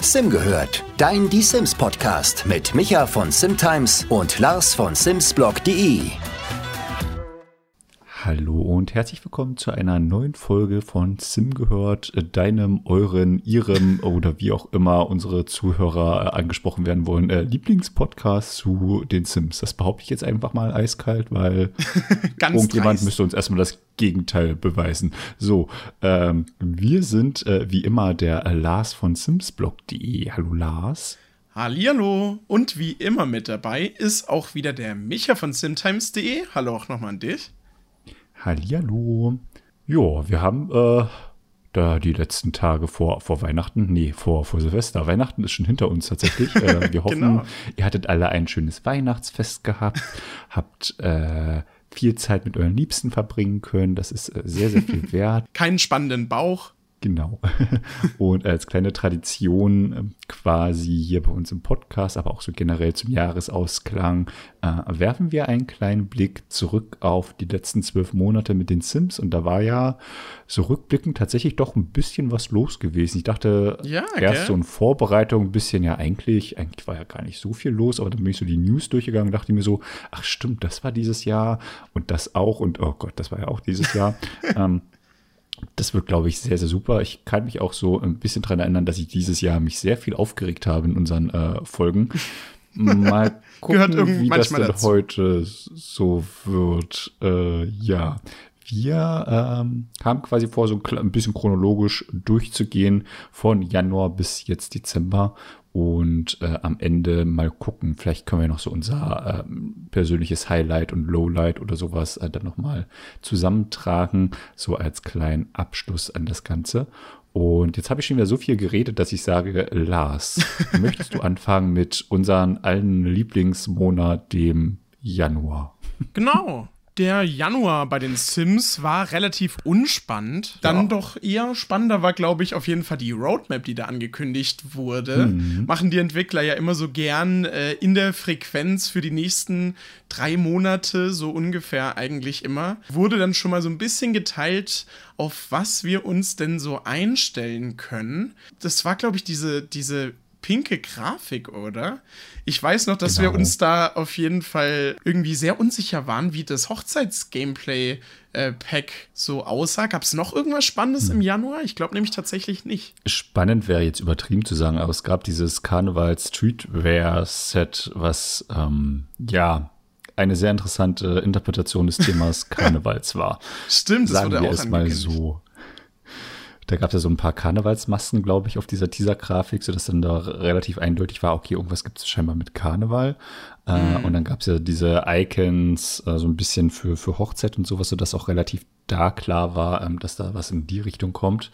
Sim gehört, dein Die Sims Podcast mit Micha von Simtimes und Lars von Simsblog.de. Hallo und herzlich willkommen zu einer neuen Folge von Sim gehört, deinem, euren, ihrem oder wie auch immer unsere Zuhörer äh, angesprochen werden wollen, äh, Lieblingspodcast zu den Sims. Das behaupte ich jetzt einfach mal eiskalt, weil irgendjemand dreist. müsste uns erstmal das Gegenteil beweisen. So, ähm, wir sind äh, wie immer der Lars von Simsblog.de. Hallo Lars. Hallihallo und wie immer mit dabei ist auch wieder der Micha von simtimes.de. Hallo auch nochmal an dich. Hallihallo. Ja, wir haben äh, da die letzten Tage vor, vor Weihnachten, nee, vor, vor Silvester. Weihnachten ist schon hinter uns tatsächlich. Äh, wir hoffen, genau. ihr hattet alle ein schönes Weihnachtsfest gehabt, habt äh, viel Zeit mit euren Liebsten verbringen können. Das ist äh, sehr, sehr viel wert. Keinen spannenden Bauch. Genau. Und als kleine Tradition ähm, quasi hier bei uns im Podcast, aber auch so generell zum Jahresausklang, äh, werfen wir einen kleinen Blick zurück auf die letzten zwölf Monate mit den Sims. Und da war ja so rückblickend tatsächlich doch ein bisschen was los gewesen. Ich dachte ja, erst gell? so in Vorbereitung ein bisschen, ja eigentlich, eigentlich war ja gar nicht so viel los, aber dann bin ich so die News durchgegangen und dachte mir so, ach stimmt, das war dieses Jahr und das auch und oh Gott, das war ja auch dieses Jahr. ähm, das wird, glaube ich, sehr, sehr super. Ich kann mich auch so ein bisschen daran erinnern, dass ich dieses Jahr mich sehr viel aufgeregt habe in unseren äh, Folgen. Mal gucken, wie das denn dazu. heute so wird. Äh, ja, wir ähm, haben quasi vor, so ein bisschen chronologisch durchzugehen von Januar bis jetzt Dezember und äh, am Ende mal gucken, vielleicht können wir noch so unser ähm, persönliches Highlight und Lowlight oder sowas äh, dann nochmal zusammentragen, so als kleinen Abschluss an das Ganze. Und jetzt habe ich schon wieder so viel geredet, dass ich sage, Lars, möchtest du anfangen mit unserem allen Lieblingsmonat, dem Januar? Genau der Januar bei den Sims war relativ unspannend. Dann ja. doch eher spannender war, glaube ich, auf jeden Fall die Roadmap, die da angekündigt wurde. Mhm. Machen die Entwickler ja immer so gern äh, in der Frequenz für die nächsten drei Monate, so ungefähr eigentlich immer. Wurde dann schon mal so ein bisschen geteilt, auf was wir uns denn so einstellen können. Das war, glaube ich, diese, diese pinke Grafik, oder? Ich weiß noch, dass genau. wir uns da auf jeden Fall irgendwie sehr unsicher waren, wie das Hochzeits-Gameplay äh, Pack so aussah. Gab es noch irgendwas Spannendes hm. im Januar? Ich glaube nämlich tatsächlich nicht. Spannend wäre jetzt übertrieben zu sagen, aber es gab dieses Karneval Streetwear Set, was ähm, ja eine sehr interessante Interpretation des Themas Karnevals war. Stimmt, sagen das wurde wir auch es mal so. Da gab es ja so ein paar Karnevalsmasken, glaube ich, auf dieser Teaser-Grafik, sodass dann da relativ eindeutig war, okay, irgendwas gibt es scheinbar mit Karneval. Äh, mhm. Und dann gab es ja diese Icons äh, so ein bisschen für, für Hochzeit und sowas, sodass auch relativ da klar war, ähm, dass da was in die Richtung kommt.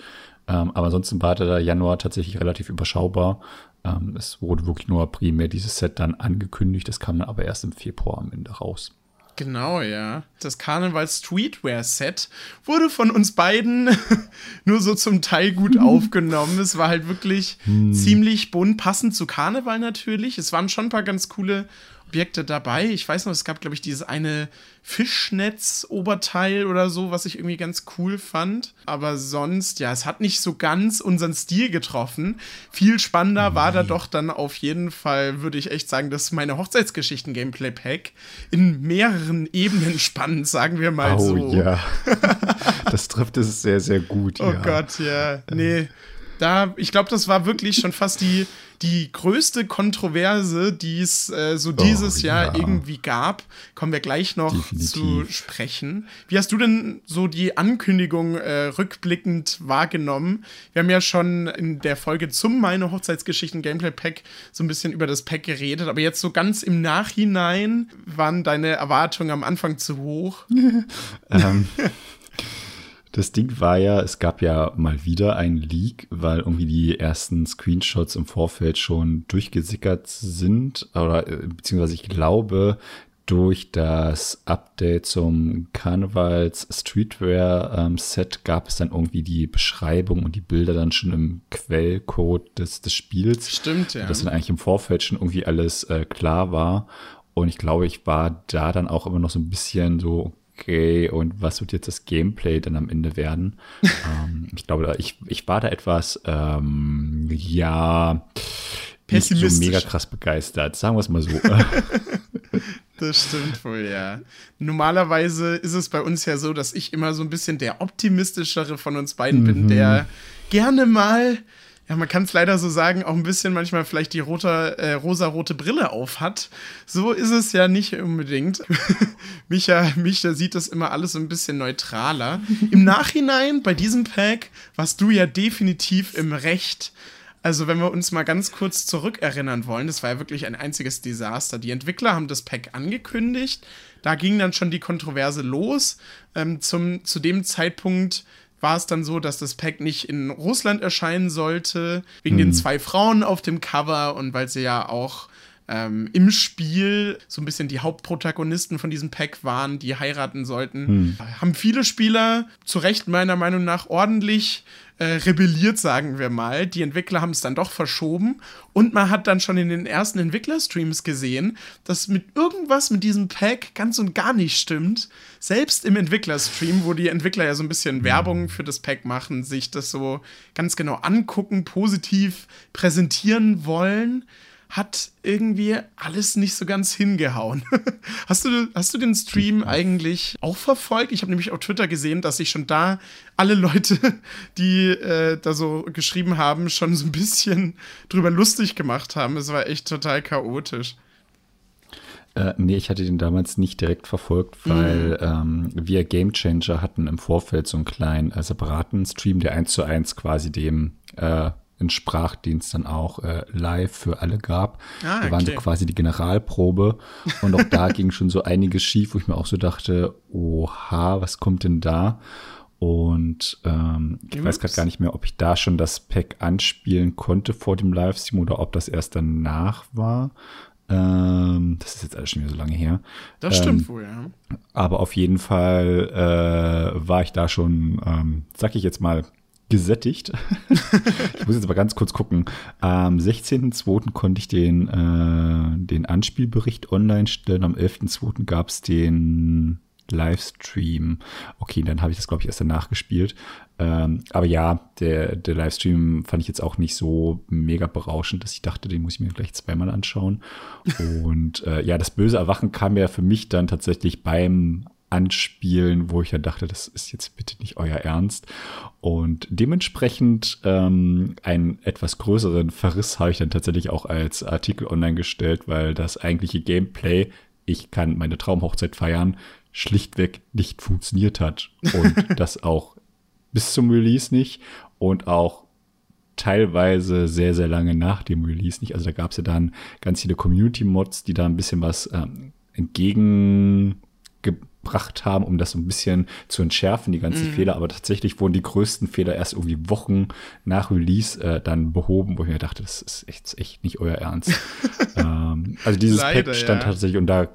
Ähm, aber ansonsten war der Januar tatsächlich relativ überschaubar. Ähm, es wurde wirklich nur primär dieses Set dann angekündigt, das kam dann aber erst im Februar am Ende raus. Genau, ja. Das Karneval Streetwear Set wurde von uns beiden nur so zum Teil gut aufgenommen. Es war halt wirklich mhm. ziemlich bunt, passend zu Karneval natürlich. Es waren schon ein paar ganz coole Objekte dabei. Ich weiß noch, es gab, glaube ich, dieses eine Fischnetz-Oberteil oder so, was ich irgendwie ganz cool fand. Aber sonst, ja, es hat nicht so ganz unseren Stil getroffen. Viel spannender mhm. war da doch dann auf jeden Fall, würde ich echt sagen, dass meine Hochzeitsgeschichten-Gameplay-Pack in mehreren Ebenen spannend, sagen wir mal oh, so. Oh ja. das trifft es sehr, sehr gut. Oh ja. Gott, ja. Nee. Da, ich glaube, das war wirklich schon fast die die größte Kontroverse, die es äh, so dieses oh, Jahr ja. irgendwie gab. Kommen wir gleich noch Definitiv. zu sprechen. Wie hast du denn so die Ankündigung äh, rückblickend wahrgenommen? Wir haben ja schon in der Folge zum Meine Hochzeitsgeschichten Gameplay Pack so ein bisschen über das Pack geredet, aber jetzt so ganz im Nachhinein waren deine Erwartungen am Anfang zu hoch. ähm. Das Ding war ja, es gab ja mal wieder einen Leak, weil irgendwie die ersten Screenshots im Vorfeld schon durchgesickert sind. Oder äh, beziehungsweise ich glaube, durch das Update zum Karnevals Streetwear ähm, Set gab es dann irgendwie die Beschreibung und die Bilder dann schon im Quellcode des, des Spiels. Stimmt, ja. Dass dann eigentlich im Vorfeld schon irgendwie alles äh, klar war. Und ich glaube, ich war da dann auch immer noch so ein bisschen so, okay, und was wird jetzt das Gameplay dann am Ende werden? ähm, ich glaube, ich, ich war da etwas, ähm, ja, nicht so mega krass begeistert, sagen wir es mal so. Das stimmt wohl, ja. Normalerweise ist es bei uns ja so, dass ich immer so ein bisschen der optimistischere von uns beiden mhm. bin, der gerne mal ja, man kann es leider so sagen, auch ein bisschen manchmal vielleicht die rote, äh, rosa-rote Brille auf hat. So ist es ja nicht unbedingt. Micha, Micha sieht das immer alles so ein bisschen neutraler. Im Nachhinein, bei diesem Pack, warst du ja definitiv im Recht. Also, wenn wir uns mal ganz kurz zurückerinnern wollen, das war ja wirklich ein einziges Desaster. Die Entwickler haben das Pack angekündigt. Da ging dann schon die Kontroverse los. Ähm, zum, zu dem Zeitpunkt war es dann so, dass das Pack nicht in Russland erscheinen sollte, wegen hm. den zwei Frauen auf dem Cover und weil sie ja auch ähm, im Spiel so ein bisschen die Hauptprotagonisten von diesem Pack waren, die heiraten sollten. Hm. Haben viele Spieler zu Recht meiner Meinung nach ordentlich äh, rebelliert, sagen wir mal. Die Entwickler haben es dann doch verschoben und man hat dann schon in den ersten Entwicklerstreams gesehen, dass mit irgendwas mit diesem Pack ganz und gar nicht stimmt. Selbst im Entwicklerstream, wo die Entwickler ja so ein bisschen Werbung für das Pack machen, sich das so ganz genau angucken, positiv präsentieren wollen hat irgendwie alles nicht so ganz hingehauen. hast, du, hast du den Stream eigentlich auch verfolgt? Ich habe nämlich auf Twitter gesehen, dass sich schon da alle Leute, die äh, da so geschrieben haben, schon so ein bisschen drüber lustig gemacht haben. Es war echt total chaotisch. Äh, nee, ich hatte den damals nicht direkt verfolgt, weil mhm. ähm, wir Game Changer hatten im Vorfeld so einen kleinen äh, separaten Stream, der eins zu eins quasi dem äh, einen Sprachdienst dann auch äh, live für alle gab. Ah, okay. Da waren so quasi die Generalprobe und auch da ging schon so einiges schief, wo ich mir auch so dachte, oha, was kommt denn da? Und ähm, ich weiß gerade gar nicht mehr, ob ich da schon das Pack anspielen konnte vor dem Livestream oder ob das erst danach war. Ähm, das ist jetzt alles schon wieder so lange her. Das ähm, stimmt wohl, ja. Aber auf jeden Fall äh, war ich da schon, ähm, sag ich jetzt mal, gesättigt. ich muss jetzt aber ganz kurz gucken. Am 16.02. konnte ich den, äh, den Anspielbericht online stellen. Am 11.02. gab es den Livestream. Okay, dann habe ich das, glaube ich, erst danach gespielt. Ähm, aber ja, der, der Livestream fand ich jetzt auch nicht so mega berauschend, dass ich dachte, den muss ich mir gleich zweimal anschauen. Und äh, ja, das böse Erwachen kam ja für mich dann tatsächlich beim anspielen, wo ich ja dachte, das ist jetzt bitte nicht euer Ernst. Und dementsprechend ähm, einen etwas größeren Verriss habe ich dann tatsächlich auch als Artikel online gestellt, weil das eigentliche Gameplay, ich kann meine Traumhochzeit feiern, schlichtweg nicht funktioniert hat. Und das auch bis zum Release nicht und auch teilweise sehr, sehr lange nach dem Release nicht. Also da gab es ja dann ganz viele Community-Mods, die da ein bisschen was ähm, entgegen gebracht haben, um das so ein bisschen zu entschärfen, die ganzen mhm. Fehler. Aber tatsächlich wurden die größten Fehler erst irgendwie Wochen nach Release äh, dann behoben, wo ich mir dachte, das ist echt, echt nicht euer Ernst. ähm, also dieses Leider, Pack stand ja. tatsächlich unter,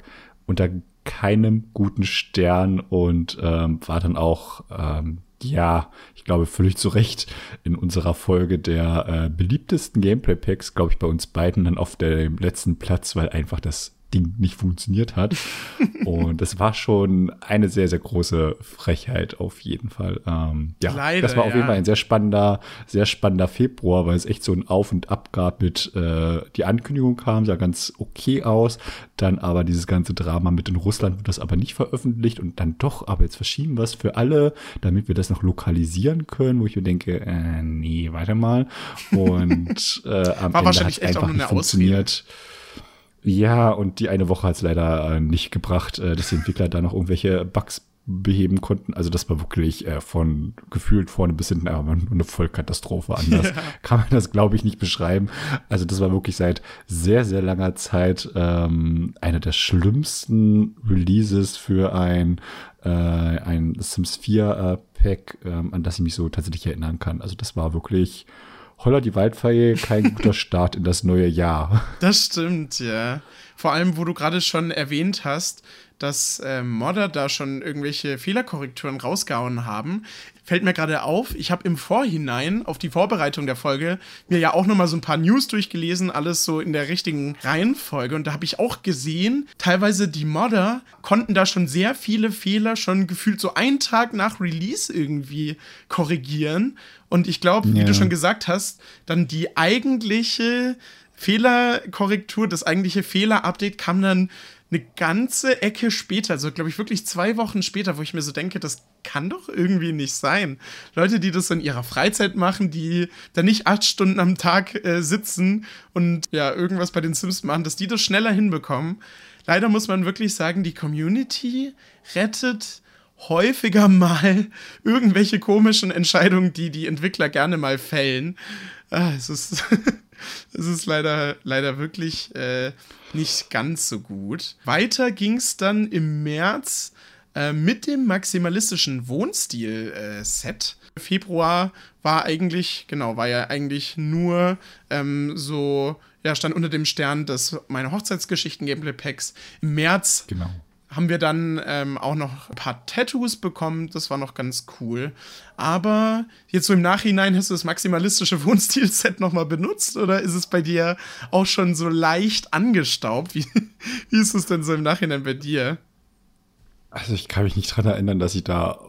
unter keinem guten Stern und ähm, war dann auch ähm, ja, ich glaube völlig zu Recht in unserer Folge der äh, beliebtesten Gameplay-Packs, glaube ich, bei uns beiden dann auf dem letzten Platz, weil einfach das Ding nicht funktioniert hat. und das war schon eine sehr, sehr große Frechheit auf jeden Fall. Ähm, ja, Leider, das war auf ja. jeden Fall ein sehr spannender, sehr spannender Februar, weil es echt so ein Auf und Ab gab mit, äh, die Ankündigung kam, sah ganz okay aus. Dann aber dieses ganze Drama mit in Russland wird das aber nicht veröffentlicht und dann doch, aber jetzt verschieben wir es für alle, damit wir das noch lokalisieren können, wo ich mir denke, äh, nee, warte mal. Und äh, am war Ende hat einfach nicht funktioniert. Ausrede. Ja, und die eine Woche hat es leider äh, nicht gebracht, äh, dass die Entwickler da noch irgendwelche Bugs beheben konnten. Also das war wirklich äh, von gefühlt vorne bis hinten aber eine Vollkatastrophe. Anders ja. kann man das, glaube ich, nicht beschreiben. Also das war wirklich seit sehr, sehr langer Zeit ähm, einer der schlimmsten Releases für ein, äh, ein Sims 4 äh, Pack, ähm, an das ich mich so tatsächlich erinnern kann. Also das war wirklich Holler die Waldfeier, kein guter Start in das neue Jahr. Das stimmt, ja. Vor allem, wo du gerade schon erwähnt hast, dass äh, Modder da schon irgendwelche Fehlerkorrekturen rausgehauen haben, fällt mir gerade auf, ich habe im Vorhinein auf die Vorbereitung der Folge mir ja auch nochmal so ein paar News durchgelesen, alles so in der richtigen Reihenfolge. Und da habe ich auch gesehen, teilweise die Modder konnten da schon sehr viele Fehler schon gefühlt so einen Tag nach Release irgendwie korrigieren. Und ich glaube, wie ja. du schon gesagt hast, dann die eigentliche Fehlerkorrektur, das eigentliche Fehlerupdate kam dann eine ganze Ecke später, also glaube ich wirklich zwei Wochen später, wo ich mir so denke, das kann doch irgendwie nicht sein. Leute, die das in ihrer Freizeit machen, die da nicht acht Stunden am Tag äh, sitzen und ja, irgendwas bei den Sims machen, dass die das schneller hinbekommen. Leider muss man wirklich sagen, die Community rettet häufiger mal irgendwelche komischen Entscheidungen, die die Entwickler gerne mal fällen. Ah, es ist Es ist leider, leider wirklich äh, nicht ganz so gut. Weiter ging es dann im März äh, mit dem maximalistischen Wohnstil-Set. Äh, Februar war eigentlich, genau, war ja eigentlich nur ähm, so, ja, stand unter dem Stern des meine Hochzeitsgeschichten-Gameplay-Packs. Im März genau haben wir dann ähm, auch noch ein paar Tattoos bekommen. Das war noch ganz cool. Aber jetzt so im Nachhinein hast du das maximalistische Wohnstil-Set nochmal benutzt oder ist es bei dir auch schon so leicht angestaubt? Wie, wie ist es denn so im Nachhinein bei dir? Also ich kann mich nicht dran erinnern, dass ich da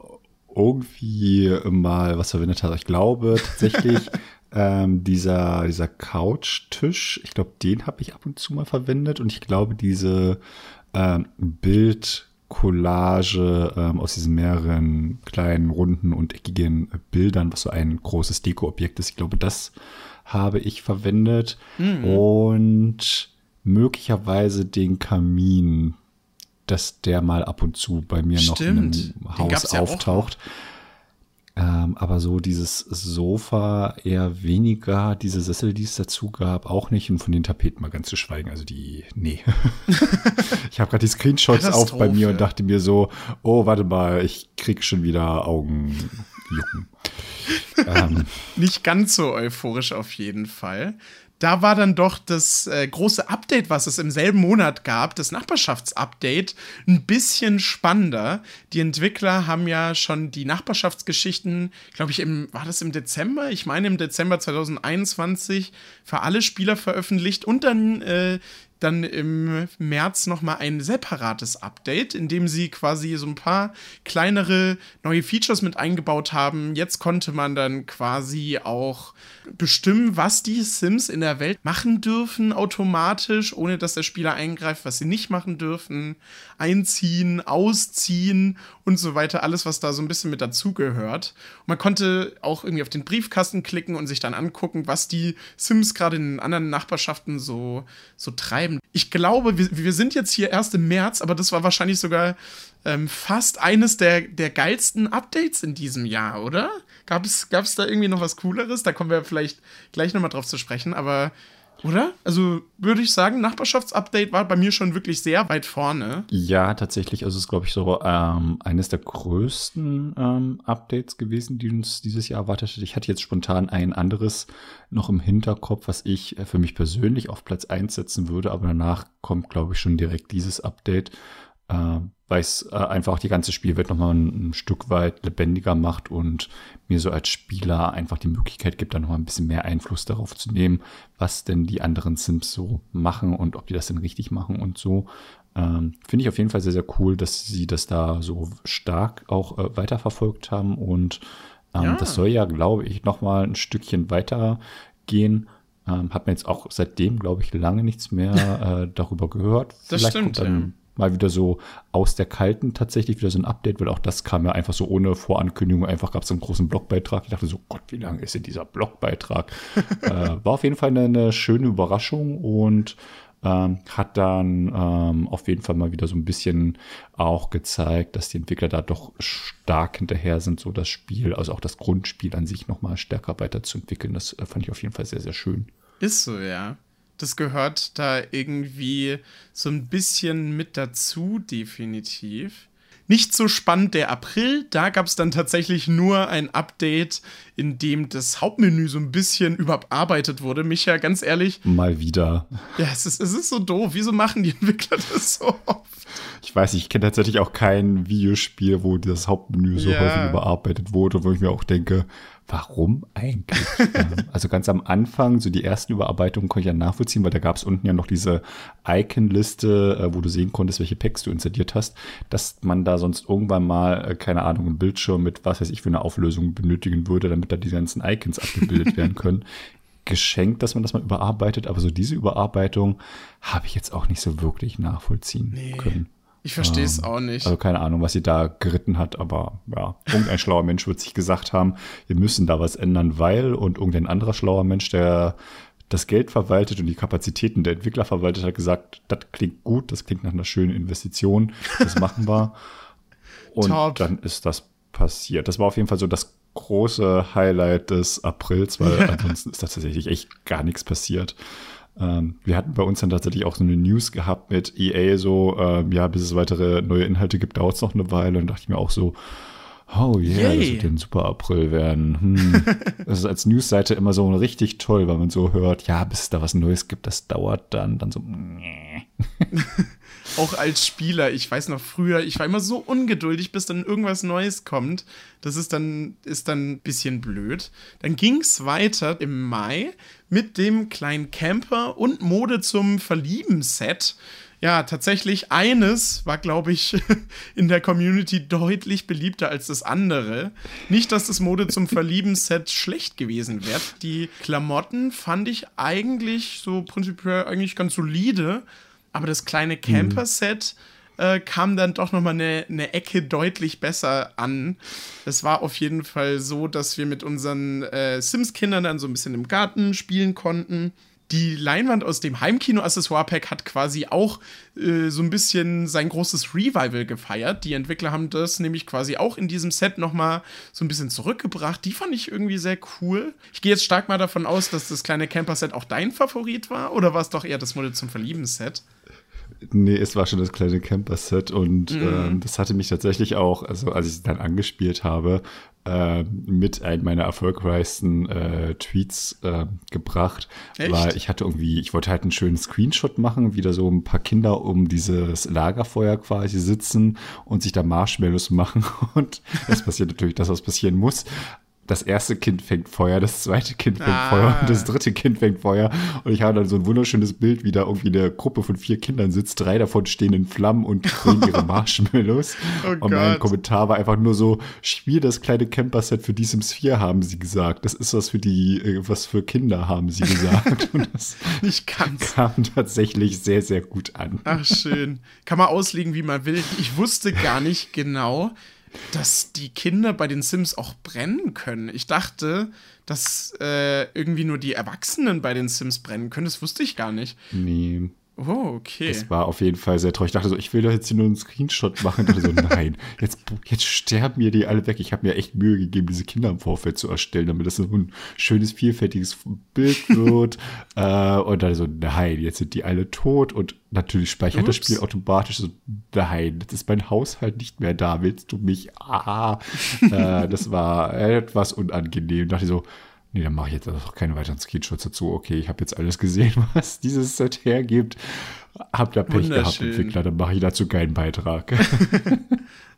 irgendwie mal was verwendet habe. Ich glaube tatsächlich, ähm, dieser, dieser Couchtisch, ich glaube, den habe ich ab und zu mal verwendet und ich glaube, diese ähm, Bildcollage ähm, aus diesen mehreren kleinen, runden und eckigen Bildern, was so ein großes Dekoobjekt ist. Ich glaube, das habe ich verwendet. Mhm. Und möglicherweise den Kamin, dass der mal ab und zu bei mir Stimmt. noch im Haus auftaucht. Ja ähm, aber so dieses Sofa eher weniger, diese Sessel, die es dazu gab, auch nicht. Und von den Tapeten mal ganz zu schweigen. Also die, nee. ich habe gerade die Screenshots auf bei mir und dachte mir so, oh, warte mal, ich krieg schon wieder Augenjucken. ähm. Nicht ganz so euphorisch auf jeden Fall da war dann doch das äh, große Update, was es im selben Monat gab, das Nachbarschaftsupdate, ein bisschen spannender. Die Entwickler haben ja schon die Nachbarschaftsgeschichten, glaube ich, im, war das im Dezember? Ich meine im Dezember 2021 für alle Spieler veröffentlicht und dann äh, dann im März nochmal ein separates Update, in dem sie quasi so ein paar kleinere neue Features mit eingebaut haben. Jetzt konnte man dann quasi auch bestimmen, was die Sims in der Welt machen dürfen, automatisch, ohne dass der Spieler eingreift, was sie nicht machen dürfen, einziehen, ausziehen und so weiter. Alles, was da so ein bisschen mit dazugehört. Man konnte auch irgendwie auf den Briefkasten klicken und sich dann angucken, was die Sims gerade in anderen Nachbarschaften so, so treiben. Ich glaube, wir, wir sind jetzt hier erst im März, aber das war wahrscheinlich sogar ähm, fast eines der, der geilsten Updates in diesem Jahr, oder? Gab es, gab es da irgendwie noch was Cooleres? Da kommen wir vielleicht gleich nochmal drauf zu sprechen, aber oder? Also würde ich sagen, Nachbarschaftsupdate war bei mir schon wirklich sehr weit vorne. Ja, tatsächlich. Also es ist, glaube ich, so ähm, eines der größten ähm, Updates gewesen, die uns dieses Jahr erwartet hat. Ich hatte jetzt spontan ein anderes noch im Hinterkopf, was ich äh, für mich persönlich auf Platz 1 setzen würde, aber danach kommt, glaube ich, schon direkt dieses Update äh, weil es äh, einfach die ganze Spielwelt nochmal ein, ein Stück weit lebendiger macht und mir so als Spieler einfach die Möglichkeit gibt, da nochmal ein bisschen mehr Einfluss darauf zu nehmen, was denn die anderen Sims so machen und ob die das denn richtig machen und so. Ähm, Finde ich auf jeden Fall sehr, sehr cool, dass sie das da so stark auch äh, weiterverfolgt haben und ähm, ja. das soll ja, glaube ich, nochmal ein Stückchen weiter gehen. Ähm, hat mir jetzt auch seitdem, glaube ich, lange nichts mehr äh, darüber gehört. Das Vielleicht stimmt. Dann, ja mal wieder so aus der Kalten tatsächlich wieder so ein Update, weil auch das kam ja einfach so ohne Vorankündigung. Einfach gab es einen großen Blogbeitrag. Ich dachte so, Gott, wie lang ist denn dieser Blogbeitrag? äh, war auf jeden Fall eine, eine schöne Überraschung und ähm, hat dann ähm, auf jeden Fall mal wieder so ein bisschen auch gezeigt, dass die Entwickler da doch stark hinterher sind, so das Spiel, also auch das Grundspiel an sich nochmal stärker weiterzuentwickeln. Das äh, fand ich auf jeden Fall sehr, sehr schön. Ist so, ja das gehört da irgendwie so ein bisschen mit dazu, definitiv. Nicht so spannend der April, da gab es dann tatsächlich nur ein Update, in dem das Hauptmenü so ein bisschen überarbeitet wurde. Micha, ganz ehrlich. Mal wieder. Ja, es ist, es ist so doof. Wieso machen die Entwickler das so oft? Ich weiß, ich kenne tatsächlich auch kein Videospiel, wo das Hauptmenü so ja. häufig überarbeitet wurde, wo ich mir auch denke, warum eigentlich? Also ganz am Anfang, so die ersten Überarbeitungen konnte ich ja nachvollziehen, weil da gab es unten ja noch diese Icon-Liste, äh, wo du sehen konntest, welche Packs du installiert hast, dass man da sonst irgendwann mal, äh, keine Ahnung, einen Bildschirm mit was weiß ich für eine Auflösung benötigen würde, damit da die ganzen Icons abgebildet werden können. Geschenkt, dass man das mal überarbeitet, aber so diese Überarbeitung habe ich jetzt auch nicht so wirklich nachvollziehen nee. können. Ich verstehe es ähm, auch nicht. Also keine Ahnung, was sie da geritten hat, aber ja, irgendein schlauer Mensch wird sich gesagt haben, wir müssen da was ändern, weil und irgendein anderer schlauer Mensch, der das Geld verwaltet und die Kapazitäten der Entwickler verwaltet, hat gesagt, das klingt gut, das klingt nach einer schönen Investition, das machen wir. Und Top. dann ist das passiert. Das war auf jeden Fall so das große Highlight des Aprils, weil ansonsten ist da tatsächlich echt gar nichts passiert. Ähm, wir hatten bei uns dann tatsächlich auch so eine News gehabt mit EA, so, ähm, ja, bis es weitere neue Inhalte gibt, dauert es noch eine Weile. Und dachte ich mir auch so, oh yeah, Yay. das wird ein super April werden. Hm. das ist als Newsseite immer so richtig toll, weil man so hört, ja, bis es da was Neues gibt, das dauert dann, dann so, auch als Spieler, ich weiß noch früher, ich war immer so ungeduldig, bis dann irgendwas Neues kommt. Das ist dann, ist dann ein bisschen blöd. Dann ging es weiter im Mai mit dem kleinen Camper und Mode zum Verlieben-Set. Ja, tatsächlich eines war, glaube ich, in der Community deutlich beliebter als das andere. Nicht, dass das Mode zum Verlieben-Set schlecht gewesen wäre. Die Klamotten fand ich eigentlich so prinzipiell eigentlich ganz solide. Aber das kleine mhm. Äh, kam dann doch nochmal eine, eine Ecke deutlich besser an. Es war auf jeden Fall so, dass wir mit unseren äh, Sims-Kindern dann so ein bisschen im Garten spielen konnten die Leinwand aus dem Heimkino-Accessoire-Pack hat quasi auch äh, so ein bisschen sein großes Revival gefeiert. Die Entwickler haben das nämlich quasi auch in diesem Set nochmal so ein bisschen zurückgebracht. Die fand ich irgendwie sehr cool. Ich gehe jetzt stark mal davon aus, dass das kleine Camper-Set auch dein Favorit war. Oder war es doch eher das Modell zum Verlieben-Set? Nee, es war schon das kleine Camper-Set und mhm. ähm, das hatte mich tatsächlich auch, also als ich es dann angespielt habe, äh, mit einem meiner erfolgreichsten äh, Tweets äh, gebracht, Echt? weil ich hatte irgendwie, ich wollte halt einen schönen Screenshot machen, wie da so ein paar Kinder um dieses Lagerfeuer quasi sitzen und sich da Marshmallows machen und es passiert natürlich das, was passieren muss das erste Kind fängt Feuer, das zweite Kind fängt ah. Feuer und das dritte Kind fängt Feuer. Und ich habe dann so ein wunderschönes Bild, wie da irgendwie eine Gruppe von vier Kindern sitzt, drei davon stehen in Flammen und drehen ihre Marshmallows. Oh und mein Gott. Kommentar war einfach nur so, spiel das kleine Camper-Set für die Sims 4, haben sie gesagt. Das ist was für die, äh, was für Kinder, haben sie gesagt. Und das ich kann's. kam tatsächlich sehr, sehr gut an. Ach, schön. Kann man auslegen, wie man will. Ich wusste gar nicht genau, dass die Kinder bei den Sims auch brennen können. Ich dachte, dass äh, irgendwie nur die Erwachsenen bei den Sims brennen können. Das wusste ich gar nicht. Nee. Oh, okay. Das war auf jeden Fall sehr traurig. Ich dachte so, ich will doch jetzt hier nur einen Screenshot machen. Ich dachte so, nein, jetzt, jetzt sterben mir die alle weg. Ich habe mir echt Mühe gegeben, diese Kinder im Vorfeld zu erstellen, damit das so ein schönes, vielfältiges Bild wird. äh, und dann so, nein, jetzt sind die alle tot. Und natürlich speichert Ups. das Spiel automatisch so, nein, jetzt ist mein Haushalt nicht mehr da. Willst du mich? Ah. äh, das war etwas unangenehm. Ich dachte so, Nee, dann mache ich jetzt auch keine weiteren Screenshots dazu. Okay, ich habe jetzt alles gesehen, was dieses Set hergibt. Hab da Pech gehabt, Entwickler, dann mache ich dazu keinen Beitrag.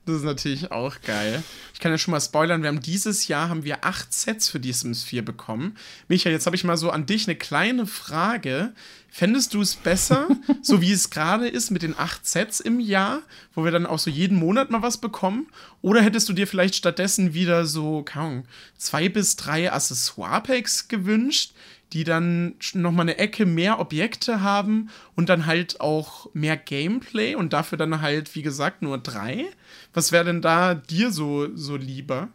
das ist natürlich auch geil. Ich kann ja schon mal spoilern, wir haben dieses Jahr haben wir acht Sets für die Sims 4 bekommen. Micha, jetzt habe ich mal so an dich eine kleine Frage. Fändest du es besser, so wie es gerade ist, mit den acht Sets im Jahr, wo wir dann auch so jeden Monat mal was bekommen? Oder hättest du dir vielleicht stattdessen wieder so, keine Ahnung, zwei bis drei Accessoire-Packs gewünscht, die dann nochmal eine Ecke mehr Objekte haben und dann halt auch mehr Gameplay und dafür dann halt, wie gesagt, nur drei? Was wäre denn da dir so, so lieber?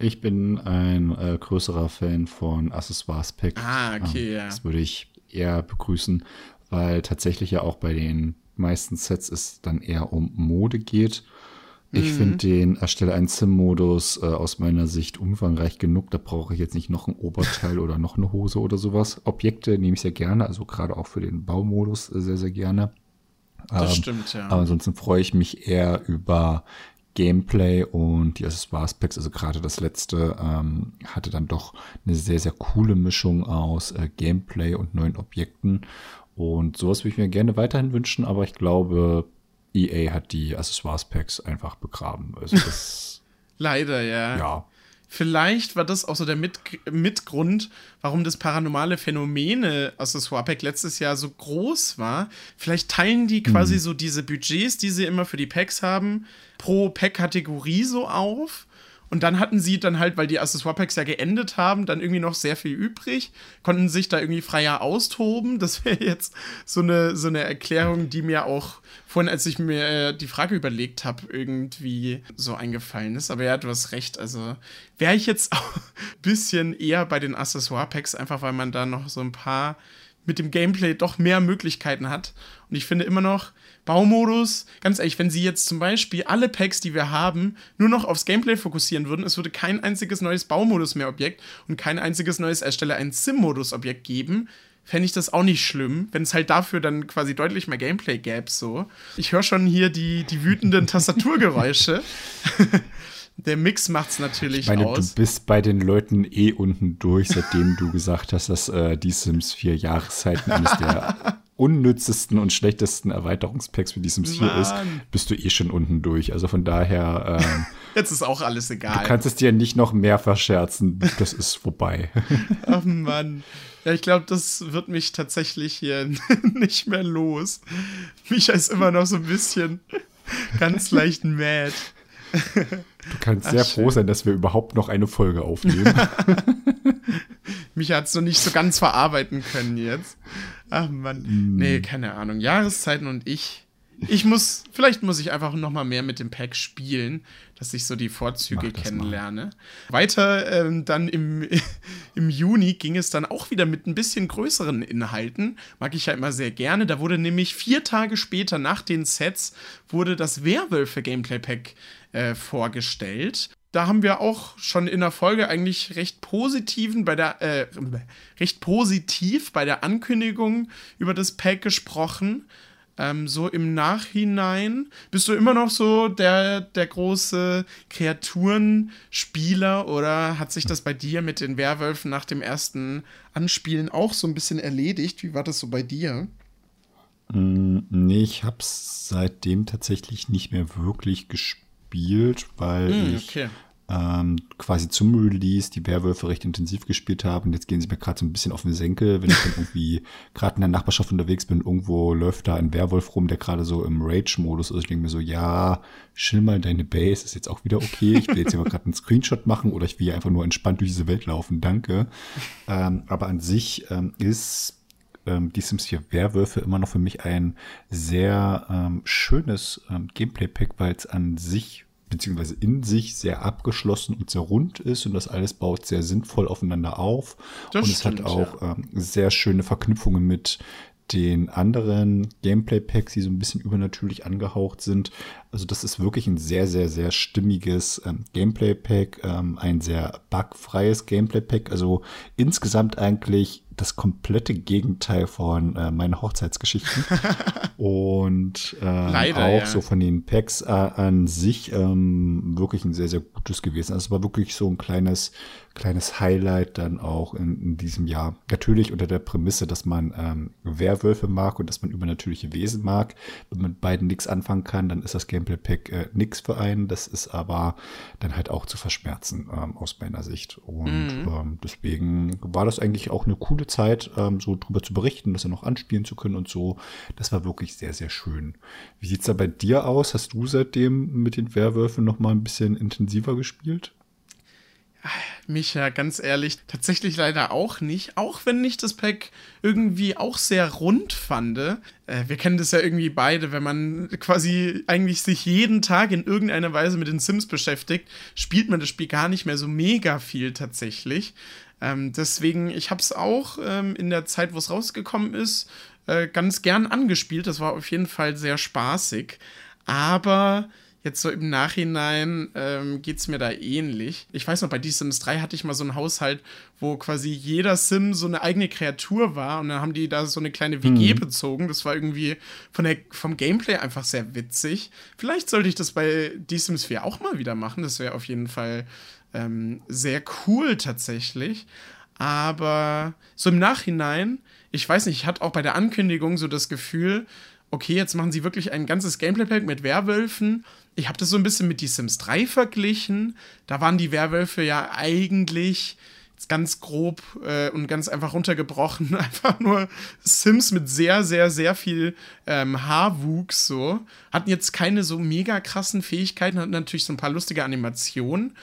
Ich bin ein äh, größerer Fan von Accessoires-Packs. Ah, okay, ähm, ja. Das würde ich eher begrüßen, weil tatsächlich ja auch bei den meisten Sets es dann eher um Mode geht. Ich mhm. finde den Erstelle einen Sim-Modus äh, aus meiner Sicht umfangreich genug. Da brauche ich jetzt nicht noch ein Oberteil oder noch eine Hose oder sowas. Objekte nehme ich sehr gerne, also gerade auch für den Baumodus äh, sehr, sehr gerne. Das ähm, stimmt, ja. Aber ansonsten freue ich mich eher über Gameplay und die Accessoires-Packs, also gerade das letzte, ähm, hatte dann doch eine sehr, sehr coole Mischung aus äh, Gameplay und neuen Objekten. Und sowas würde ich mir gerne weiterhin wünschen, aber ich glaube, EA hat die Accessoires-Packs einfach begraben. Also das, Leider, ja. ja. Vielleicht war das auch so der Mit Mitgrund, warum das paranormale Phänomene Accessoire Pack letztes Jahr so groß war. Vielleicht teilen die quasi Mhm. so diese Budgets, die sie immer für die Packs haben, pro Pack-Kategorie so auf. Und dann hatten sie dann halt, weil die Accessoire-Packs ja geendet haben, dann irgendwie noch sehr viel übrig, konnten sich da irgendwie freier austoben. Das wäre jetzt so eine, so eine Erklärung, die mir auch vorhin, als ich mir äh, die Frage überlegt habe, irgendwie so eingefallen ist. Aber ja, du hast recht. Also wäre ich jetzt auch ein bisschen eher bei den Accessoire-Packs, einfach weil man da noch so ein paar mit dem Gameplay doch mehr Möglichkeiten hat. Und ich finde immer noch, Baumodus, ganz ehrlich, wenn sie jetzt zum Beispiel alle Packs, die wir haben, nur noch aufs Gameplay fokussieren würden, es würde kein einziges neues Baumodus mehr Objekt und kein einziges neues Erstelle ein Sim-Modus Objekt geben, fände ich das auch nicht schlimm, wenn es halt dafür dann quasi deutlich mehr Gameplay gäbe, so. Ich höre schon hier die, die wütenden Tastaturgeräusche. Der Mix macht's natürlich Ich meine, aus. du bist bei den Leuten eh unten durch, seitdem du gesagt hast, dass äh, die Sims 4 Jahreszeiten eines der unnützesten und schlechtesten Erweiterungspacks für die Sims 4 ist, bist du eh schon unten durch. Also von daher, ähm, Jetzt ist auch alles egal. du kannst es dir nicht noch mehr verscherzen. Das ist vorbei. Ach Mann. Ja, ich glaube, das wird mich tatsächlich hier nicht mehr los. Micha ist immer noch so ein bisschen ganz leicht mad. Du kannst sehr schön. froh sein, dass wir überhaupt noch eine Folge aufnehmen. Micha hat es noch nicht so ganz verarbeiten können jetzt. Ach Mann. Nee, keine Ahnung. Jahreszeiten und ich. Ich muss, vielleicht muss ich einfach noch mal mehr mit dem Pack spielen, dass ich so die Vorzüge das mal. kennenlerne. Weiter ähm, dann im, im Juni ging es dann auch wieder mit ein bisschen größeren Inhalten. Mag ich ja immer sehr gerne. Da wurde nämlich vier Tage später nach den Sets wurde das Werwölfe-Gameplay-Pack äh, vorgestellt. Da haben wir auch schon in der Folge eigentlich recht positiven bei der äh, recht positiv bei der Ankündigung über das Pack gesprochen. Ähm, so im Nachhinein bist du immer noch so der, der große Kreaturenspieler oder hat sich das bei dir mit den Werwölfen nach dem ersten Anspielen auch so ein bisschen erledigt? Wie war das so bei dir? Mm, nee, ich habe es seitdem tatsächlich nicht mehr wirklich gespielt, weil Hm, ich okay. ähm, quasi zum Release die Werwölfe recht intensiv gespielt habe. Und jetzt gehen sie mir gerade so ein bisschen auf den Senkel, wenn ich dann irgendwie gerade in der Nachbarschaft unterwegs bin, irgendwo läuft da ein Werwolf rum, der gerade so im Rage-Modus ist. Ich denke mir so, ja, chill mal deine Base, ist jetzt auch wieder okay. Ich will jetzt hier mal gerade einen Screenshot machen oder ich will hier einfach nur entspannt durch diese Welt laufen, danke. Ähm, aber an sich ähm, ist ähm, die Sims 4 Werwölfe immer noch für mich ein sehr ähm, schönes ähm, Gameplay-Pack, weil es an sich beziehungsweise in sich sehr abgeschlossen und sehr rund ist und das alles baut sehr sinnvoll aufeinander auf. Das und es stimmt, hat auch ähm, sehr schöne Verknüpfungen mit den anderen Gameplay-Packs, die so ein bisschen übernatürlich angehaucht sind. Also das ist wirklich ein sehr, sehr, sehr stimmiges ähm, Gameplay-Pack, ähm, ein sehr bugfreies Gameplay-Pack. Also insgesamt eigentlich das komplette Gegenteil von äh, meinen Hochzeitsgeschichten. Und ähm, Leider, auch ja. so von den Packs äh, an sich ähm, wirklich ein sehr, sehr gutes gewesen. Also es war wirklich so ein kleines, kleines Highlight dann auch in, in diesem Jahr. Natürlich unter der Prämisse, dass man ähm, Werwölfe mag und dass man übernatürliche Wesen mag. Wenn man mit beiden nichts anfangen kann, dann ist das Gameplay-Pack äh, nix für einen. Das ist aber dann halt auch zu verschmerzen ähm, aus meiner Sicht. Und ähm, deswegen war das eigentlich auch eine coole Zeit, ähm, so drüber zu berichten, das ja noch anspielen zu können und so. Das war wirklich sehr, sehr schön. Wie sieht's da bei dir aus? Hast du seitdem mit den Werwölfen noch mal ein bisschen intensiver gespielt? Micha, ganz ehrlich, tatsächlich leider auch nicht. Auch wenn ich das Pack irgendwie auch sehr rund fand. Äh, wir kennen das ja irgendwie beide, wenn man quasi eigentlich sich jeden Tag in irgendeiner Weise mit den Sims beschäftigt, spielt man das Spiel gar nicht mehr so mega viel tatsächlich. Ähm, deswegen, ich habe es auch ähm, in der Zeit, wo es rausgekommen ist, äh, ganz gern angespielt. Das war auf jeden Fall sehr spaßig. Aber jetzt so im Nachhinein ähm, geht es mir da ähnlich. Ich weiß noch, bei The Sims 3 hatte ich mal so einen Haushalt, wo quasi jeder Sim so eine eigene Kreatur war und dann haben die da so eine kleine WG bezogen. Das war irgendwie von der, vom Gameplay einfach sehr witzig. Vielleicht sollte ich das bei The Sims 4 auch mal wieder machen. Das wäre auf jeden Fall ähm, sehr cool tatsächlich. Aber so im Nachhinein, ich weiß nicht, ich hatte auch bei der Ankündigung so das Gefühl, okay, jetzt machen sie wirklich ein ganzes Gameplay-Pack mit Werwölfen. Ich habe das so ein bisschen mit Die Sims 3 verglichen. Da waren die Werwölfe ja eigentlich ganz grob äh, und ganz einfach runtergebrochen, einfach nur Sims mit sehr, sehr, sehr viel ähm, Haarwuchs so. Hatten jetzt keine so mega krassen Fähigkeiten, hatten natürlich so ein paar lustige Animationen.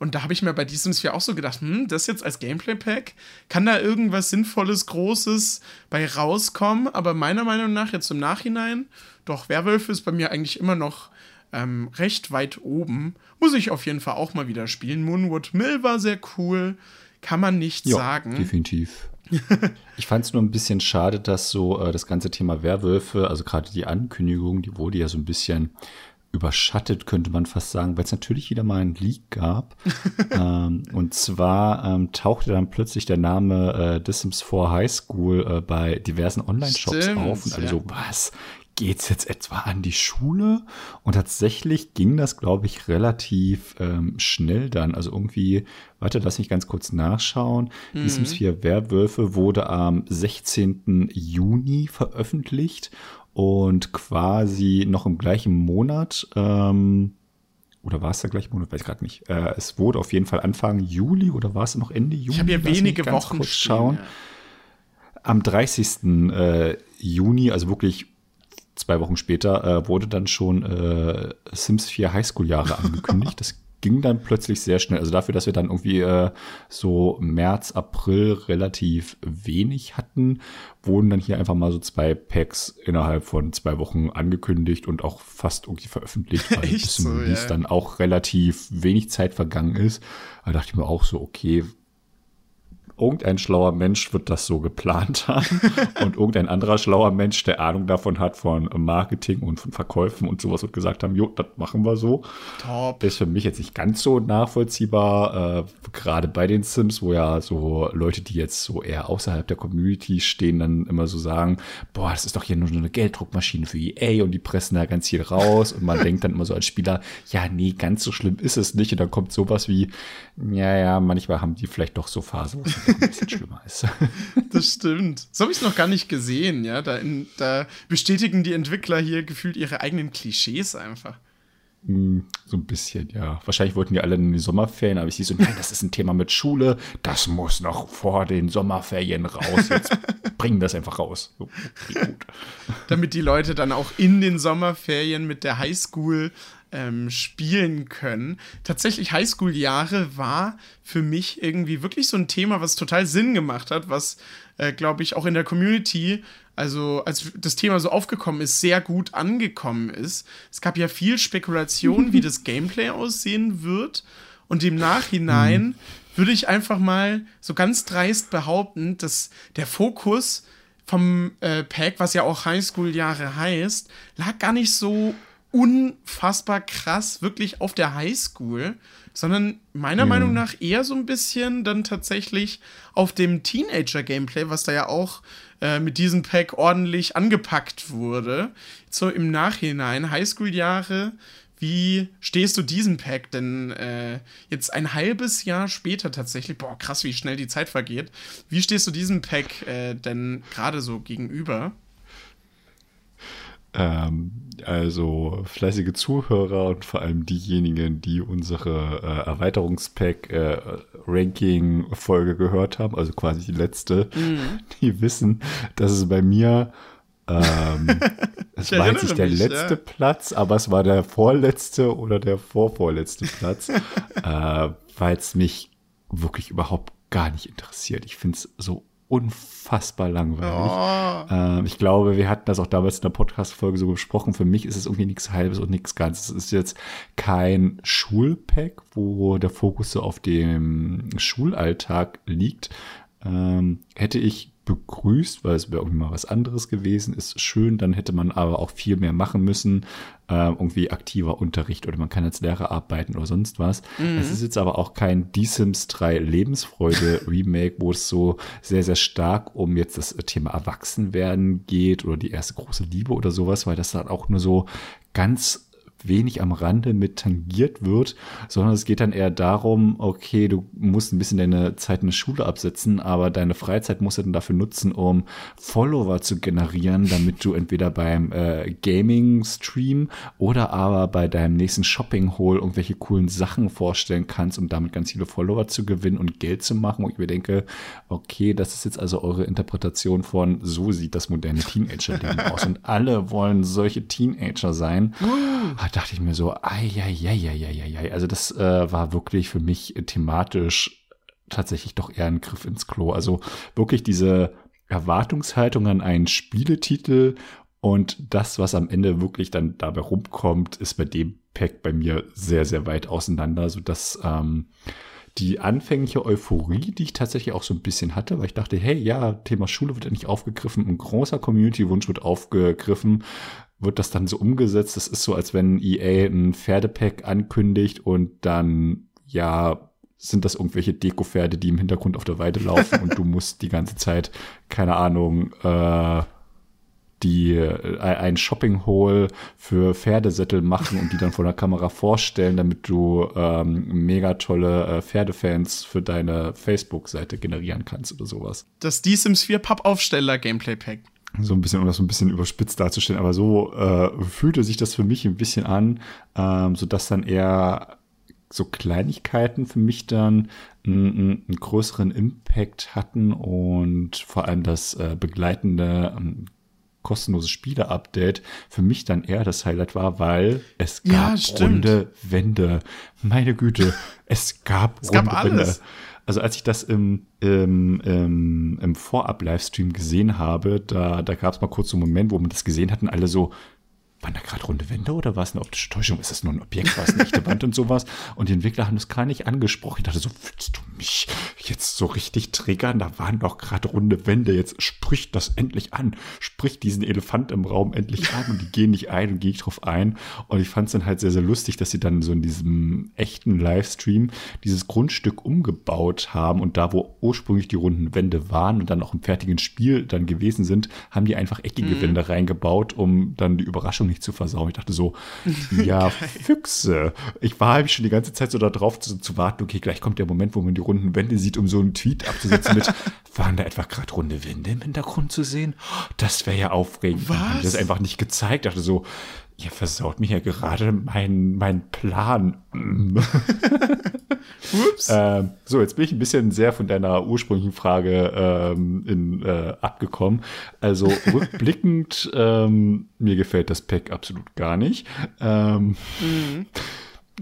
Und da habe ich mir bei diesem 4 auch so gedacht, hm, das jetzt als Gameplay-Pack, kann da irgendwas Sinnvolles, Großes bei rauskommen? Aber meiner Meinung nach, jetzt im Nachhinein, doch, Werwölfe ist bei mir eigentlich immer noch ähm, recht weit oben. Muss ich auf jeden Fall auch mal wieder spielen. Moonwood Mill war sehr cool kann man nicht jo, sagen. Definitiv. ich fand es nur ein bisschen schade, dass so äh, das ganze Thema Werwölfe, also gerade die Ankündigung, die wurde ja so ein bisschen überschattet, könnte man fast sagen, weil es natürlich wieder mal einen Leak gab. ähm, und zwar ähm, tauchte dann plötzlich der Name äh, The Sims 4 High School äh, bei diversen Online-Shops auf und alle ja. so, was? geht es jetzt etwa an die Schule? Und tatsächlich ging das, glaube ich, relativ ähm, schnell dann. Also irgendwie, warte, lass mich ganz kurz nachschauen. Mhm. Die Sims 4 Werwölfe wurde am 16. Juni veröffentlicht und quasi noch im gleichen Monat. Ähm, oder war es der gleiche Monat? Weiß ich gerade nicht. Äh, es wurde auf jeden Fall Anfang Juli oder war es noch Ende Juli? Ich habe ja wenige Wochen kurz schauen. Ja. Am 30. Äh, Juni, also wirklich zwei Wochen später äh, wurde dann schon äh, Sims 4 Highschool-Jahre angekündigt. das ging dann plötzlich sehr schnell. Also dafür, dass wir dann irgendwie äh, so März, April relativ wenig hatten, wurden dann hier einfach mal so zwei Packs innerhalb von zwei Wochen angekündigt und auch fast irgendwie veröffentlicht, weil bis zum so, ja. dann auch relativ wenig Zeit vergangen ist. Da dachte ich mir auch so, okay, irgendein schlauer Mensch wird das so geplant haben und irgendein anderer schlauer Mensch, der Ahnung davon hat von Marketing und von Verkäufen und sowas wird gesagt haben, jo, das machen wir so. Top. Ist für mich jetzt nicht ganz so nachvollziehbar, äh, gerade bei den Sims, wo ja so Leute, die jetzt so eher außerhalb der Community stehen, dann immer so sagen, boah, das ist doch hier nur so eine Gelddruckmaschine für EA und die pressen da ganz viel raus und man denkt dann immer so als Spieler, ja, nee, ganz so schlimm ist es nicht und dann kommt sowas wie, ja, ja, manchmal haben die vielleicht doch so Phasen, ein bisschen schlimmer ist. Das stimmt. So habe ich es noch gar nicht gesehen, ja. Da, in, da bestätigen die Entwickler hier gefühlt ihre eigenen Klischees einfach. Hm, so ein bisschen, ja. Wahrscheinlich wollten die alle in die Sommerferien, aber ich sehe so, nein, das ist ein Thema mit Schule, das muss noch vor den Sommerferien raus. Jetzt bringen das einfach raus. Okay, Damit die Leute dann auch in den Sommerferien mit der Highschool ähm, spielen können. Tatsächlich Highschool-Jahre war für mich irgendwie wirklich so ein Thema, was total Sinn gemacht hat, was, äh, glaube ich, auch in der Community, also als das Thema so aufgekommen ist, sehr gut angekommen ist. Es gab ja viel Spekulation, wie das Gameplay aussehen wird. Und im Nachhinein mhm. würde ich einfach mal so ganz dreist behaupten, dass der Fokus vom äh, Pack, was ja auch Highschool-Jahre heißt, lag gar nicht so unfassbar krass wirklich auf der Highschool, sondern meiner ja. Meinung nach eher so ein bisschen dann tatsächlich auf dem Teenager-Gameplay, was da ja auch äh, mit diesem Pack ordentlich angepackt wurde. So im Nachhinein, Highschool-Jahre, wie stehst du diesem Pack denn äh, jetzt ein halbes Jahr später tatsächlich? Boah, krass, wie schnell die Zeit vergeht. Wie stehst du diesem Pack äh, denn gerade so gegenüber? Ähm, also fleißige Zuhörer und vor allem diejenigen, die unsere äh, Erweiterungspack-Ranking-Folge äh, gehört haben, also quasi die letzte, mhm. die wissen, dass es bei mir ähm, es war jetzt nicht der mich, letzte ja. Platz, aber es war der vorletzte oder der vorvorletzte Platz, äh, weil es mich wirklich überhaupt gar nicht interessiert. Ich finde es so unfassbar langweilig. Oh. Ähm, ich glaube, wir hatten das auch damals in der Podcast-Folge so besprochen. Für mich ist es irgendwie nichts Halbes und nichts Ganzes. Es ist jetzt kein Schulpack, wo der Fokus so auf dem Schulalltag liegt. Ähm, hätte ich begrüßt, weil es wäre irgendwie mal was anderes gewesen. Ist schön, dann hätte man aber auch viel mehr machen müssen. Äh, irgendwie aktiver Unterricht oder man kann als Lehrer arbeiten oder sonst was. Mhm. Es ist jetzt aber auch kein Die Sims 3 Lebensfreude Remake, wo es so sehr, sehr stark um jetzt das Thema Erwachsenwerden geht oder die erste große Liebe oder sowas, weil das dann auch nur so ganz wenig am Rande mit tangiert wird, sondern es geht dann eher darum, okay, du musst ein bisschen deine Zeit in der Schule absetzen, aber deine Freizeit musst du dann dafür nutzen, um Follower zu generieren, damit du entweder beim äh, Gaming-Stream oder aber bei deinem nächsten Shopping-Hole irgendwelche coolen Sachen vorstellen kannst, um damit ganz viele Follower zu gewinnen und Geld zu machen. Und ich mir denke, okay, das ist jetzt also eure Interpretation von, so sieht das moderne Teenager-Leben aus. Und alle wollen solche Teenager sein. Da dachte ich mir so, ai. Also das äh, war wirklich für mich thematisch tatsächlich doch eher ein Griff ins Klo. Also wirklich diese Erwartungshaltung an einen Spieletitel und das, was am Ende wirklich dann dabei rumkommt, ist bei dem Pack bei mir sehr, sehr weit auseinander, sodass ähm, die anfängliche Euphorie, die ich tatsächlich auch so ein bisschen hatte, weil ich dachte, hey, ja, Thema Schule wird endlich aufgegriffen, ein großer Community-Wunsch wird aufgegriffen, wird das dann so umgesetzt. Das ist so, als wenn EA ein Pferdepack ankündigt und dann, ja, sind das irgendwelche Dekopferde, die im Hintergrund auf der Weide laufen und du musst die ganze Zeit, keine Ahnung, äh, die äh, ein Shopping Hole für Pferdesättel machen und die dann vor der Kamera vorstellen, damit du ähm, mega tolle äh, Pferdefans für deine Facebook-Seite generieren kannst oder sowas. Das Die Sims 4 Pappaufsteller Gameplay Pack. So ein bisschen, um das so ein bisschen überspitzt darzustellen, aber so äh, fühlte sich das für mich ein bisschen an, ähm, sodass dann eher so Kleinigkeiten für mich dann einen, einen größeren Impact hatten und vor allem das äh, begleitende ähm, kostenlose Spiele-Update für mich dann eher das Highlight war, weil es gab ja, runde Wände. Meine Güte, es gab es runde gab Wände. Also als ich das im, im, im, im Vorab-Livestream gesehen habe, da, da gab es mal kurz so einen Moment, wo man das gesehen hat und alle so, waren da gerade runde Wände oder war es eine optische Täuschung? Ist das nur ein Objekt, war es eine echte Wand und sowas? Und die Entwickler haben das gar nicht angesprochen. Ich dachte so, willst du mich jetzt so richtig triggern? Da waren doch gerade runde Wände. Jetzt sprich das endlich an. Sprich diesen Elefant im Raum endlich an. Und die gehen nicht ein und gehe ich drauf ein. Und ich fand es dann halt sehr, sehr lustig, dass sie dann so in diesem echten Livestream dieses Grundstück umgebaut haben. Und da, wo ursprünglich die runden Wände waren und dann auch im fertigen Spiel dann gewesen sind, haben die einfach eckige mhm. Wände reingebaut, um dann die Überraschung nicht zu versauen. Ich dachte so, ja, Füchse. Ich war eigentlich schon die ganze Zeit so darauf zu, zu warten, okay, gleich kommt der Moment, wo man die runden Wände sieht, um so einen Tweet abzusetzen mit, waren da etwa gerade runde Wände im Hintergrund zu sehen? Das wäre ja aufregend. Was? Haben das einfach nicht gezeigt. Ich dachte so, ihr versaut mir ja gerade meinen mein Plan. Ups. Ähm, so, jetzt bin ich ein bisschen sehr von deiner ursprünglichen Frage ähm, in, äh, abgekommen. Also rückblickend, ähm, mir gefällt das Pack absolut gar nicht. Ähm, mhm.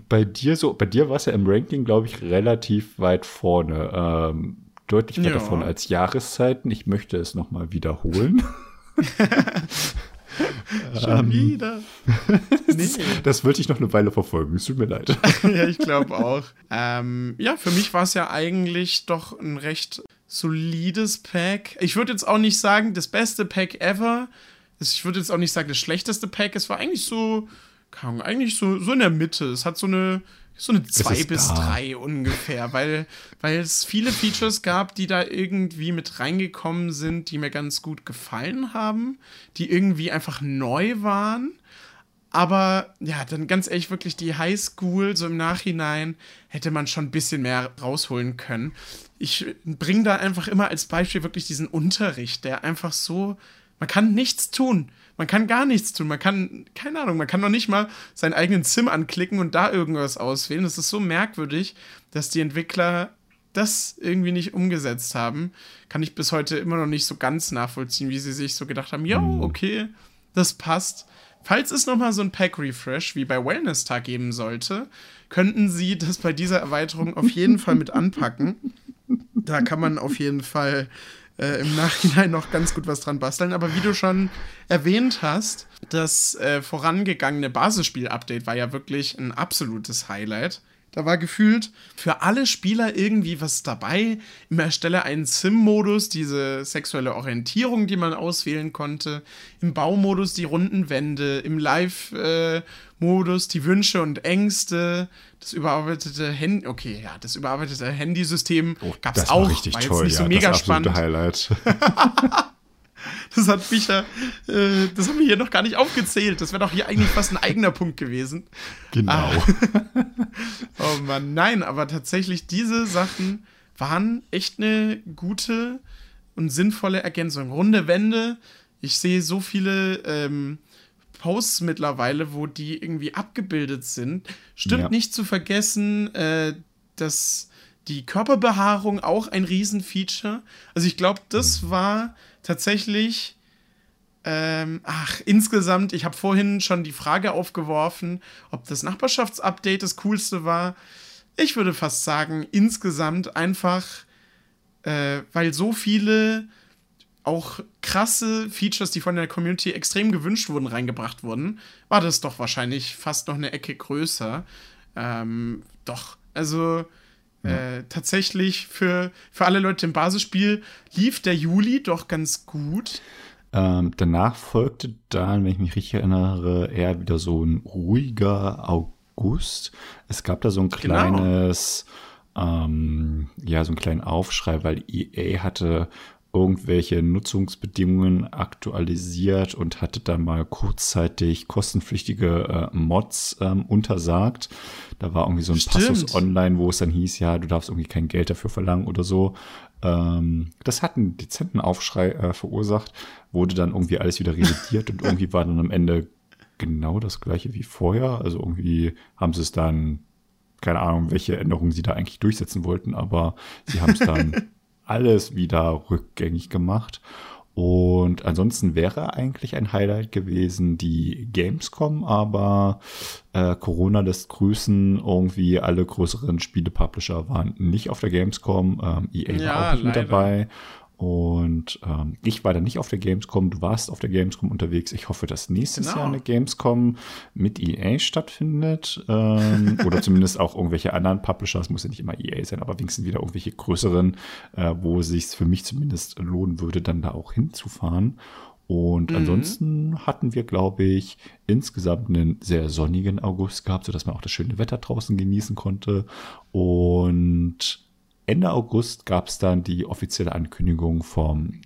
Bei dir so, bei dir war es ja im Ranking, glaube ich, relativ weit vorne. Ähm, deutlich weiter ja. vorne als Jahreszeiten. Ich möchte es nochmal wiederholen. Schon ähm, wieder. das, das wollte ich noch eine Weile verfolgen. Es tut mir leid. ja, ich glaube auch. Ähm, ja, für mich war es ja eigentlich doch ein recht solides Pack. Ich würde jetzt auch nicht sagen, das beste Pack ever. Ich würde jetzt auch nicht sagen, das schlechteste Pack. Es war eigentlich so, eigentlich so, so in der Mitte. Es hat so eine so eine 2 bis 3 ungefähr, weil, weil es viele Features gab, die da irgendwie mit reingekommen sind, die mir ganz gut gefallen haben, die irgendwie einfach neu waren. Aber ja, dann ganz ehrlich, wirklich die Highschool, so im Nachhinein, hätte man schon ein bisschen mehr rausholen können. Ich bringe da einfach immer als Beispiel wirklich diesen Unterricht, der einfach so, man kann nichts tun. Man kann gar nichts tun. Man kann, keine Ahnung, man kann noch nicht mal seinen eigenen Sim anklicken und da irgendwas auswählen. Das ist so merkwürdig, dass die Entwickler das irgendwie nicht umgesetzt haben. Kann ich bis heute immer noch nicht so ganz nachvollziehen, wie sie sich so gedacht haben, ja, mhm. okay, das passt. Falls es nochmal so ein Pack-Refresh wie bei Wellness-Tag geben sollte, könnten sie das bei dieser Erweiterung auf jeden Fall mit anpacken. Da kann man auf jeden Fall äh, im Nachhinein noch ganz gut was dran basteln. Aber wie du schon erwähnt hast, das äh, vorangegangene Basisspiel-Update war ja wirklich ein absolutes Highlight. Da war gefühlt für alle Spieler irgendwie was dabei. Im Erstelle einen Sim-Modus, diese sexuelle Orientierung, die man auswählen konnte. Im Baumodus die runden Wände. Im Live-Modus die Wünsche und Ängste. Das überarbeitete Handy, okay, ja, das überarbeitete Handysystem oh, gab es auch. Richtig war toll, nicht ja, so mega das spannend. Highlight. Das hat mich ja, äh, das haben wir hier noch gar nicht aufgezählt. Das wäre doch hier eigentlich fast ein eigener Punkt gewesen. Genau. Ah. oh Mann, nein, aber tatsächlich diese Sachen waren echt eine gute und sinnvolle Ergänzung. Runde Wände. Ich sehe so viele ähm, Posts mittlerweile, wo die irgendwie abgebildet sind. Stimmt ja. nicht zu vergessen, äh, dass die Körperbehaarung auch ein Riesenfeature. Also ich glaube, das mhm. war tatsächlich. Ähm, ach, insgesamt, ich habe vorhin schon die Frage aufgeworfen, ob das Nachbarschaftsupdate das coolste war. Ich würde fast sagen, insgesamt einfach, äh, weil so viele auch krasse Features, die von der Community extrem gewünscht wurden, reingebracht wurden, war das doch wahrscheinlich fast noch eine Ecke größer. Ähm, doch, also ja. äh, tatsächlich für, für alle Leute im Basisspiel lief der Juli doch ganz gut. Ähm, danach folgte dann, wenn ich mich richtig erinnere, eher wieder so ein ruhiger August. Es gab da so ein genau. kleines, genau. ähm, ja, so einen kleinen Aufschrei, weil EA hatte irgendwelche Nutzungsbedingungen aktualisiert und hatte dann mal kurzzeitig kostenpflichtige äh, Mods ähm, untersagt. Da war irgendwie so ein Stimmt. Passus online, wo es dann hieß, ja, du darfst irgendwie kein Geld dafür verlangen oder so. Ähm, das hat einen dezenten Aufschrei äh, verursacht, wurde dann irgendwie alles wieder revidiert und irgendwie war dann am Ende genau das gleiche wie vorher. Also irgendwie haben sie es dann, keine Ahnung, welche Änderungen sie da eigentlich durchsetzen wollten, aber sie haben es dann alles wieder rückgängig gemacht. Und ansonsten wäre eigentlich ein Highlight gewesen die Gamescom, aber äh, Corona lässt grüßen. Irgendwie alle größeren Spielepublisher waren nicht auf der Gamescom. Ähm, EA ja, war auch nicht leider. mit dabei. Und ähm, ich war da nicht auf der Gamescom, du warst auf der Gamescom unterwegs. Ich hoffe, dass nächstes genau. Jahr eine Gamescom mit EA stattfindet. Ähm, oder zumindest auch irgendwelche anderen Publisher. Es muss ja nicht immer EA sein, aber wenigstens wieder irgendwelche größeren, äh, wo es sich für mich zumindest lohnen würde, dann da auch hinzufahren. Und mhm. ansonsten hatten wir, glaube ich, insgesamt einen sehr sonnigen August gehabt, sodass man auch das schöne Wetter draußen genießen konnte. Und Ende August gab es dann die offizielle Ankündigung vom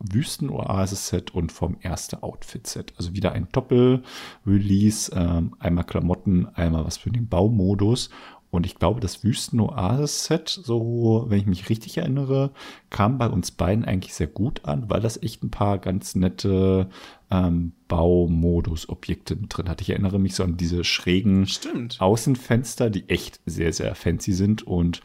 Wüstenoasis-Set und vom erste Outfit-Set. Also wieder ein Doppel-Release, ähm, einmal Klamotten, einmal was für den Baumodus. Und ich glaube, das Wüstenoasis-Set, so, wenn ich mich richtig erinnere, kam bei uns beiden eigentlich sehr gut an, weil das echt ein paar ganz nette ähm, Baumodus-Objekte mit drin hat. Ich erinnere mich so an diese schrägen Stimmt. Außenfenster, die echt sehr, sehr fancy sind und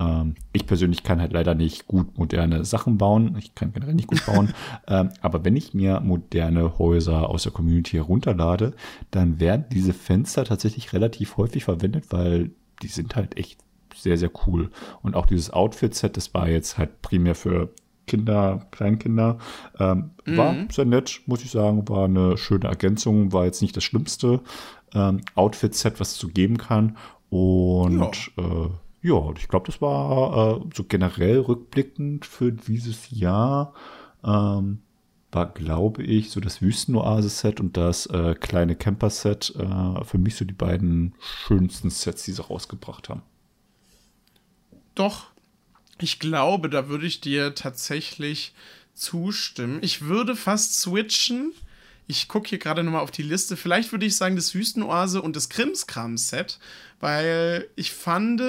ähm, ich persönlich kann halt leider nicht gut moderne Sachen bauen. Ich kann generell nicht gut bauen. ähm, aber wenn ich mir moderne Häuser aus der Community herunterlade, dann werden diese Fenster tatsächlich relativ häufig verwendet, weil die sind halt echt sehr, sehr cool. Und auch dieses Outfit-Set, das war jetzt halt primär für Kinder, Kleinkinder. Ähm, mhm. War sehr nett, muss ich sagen. War eine schöne Ergänzung. War jetzt nicht das schlimmste ähm, Outfit-Set, was es so geben kann. Und ja. äh, ja, ich glaube, das war äh, so generell rückblickend für dieses Jahr. Ähm, war, glaube ich, so das Wüstenoase-Set und das äh, kleine Camper-Set äh, für mich so die beiden schönsten Sets, die sie rausgebracht haben. Doch, ich glaube, da würde ich dir tatsächlich zustimmen. Ich würde fast switchen. Ich gucke hier gerade nochmal auf die Liste. Vielleicht würde ich sagen, das Wüstenoase und das Krimskram-Set, weil ich fand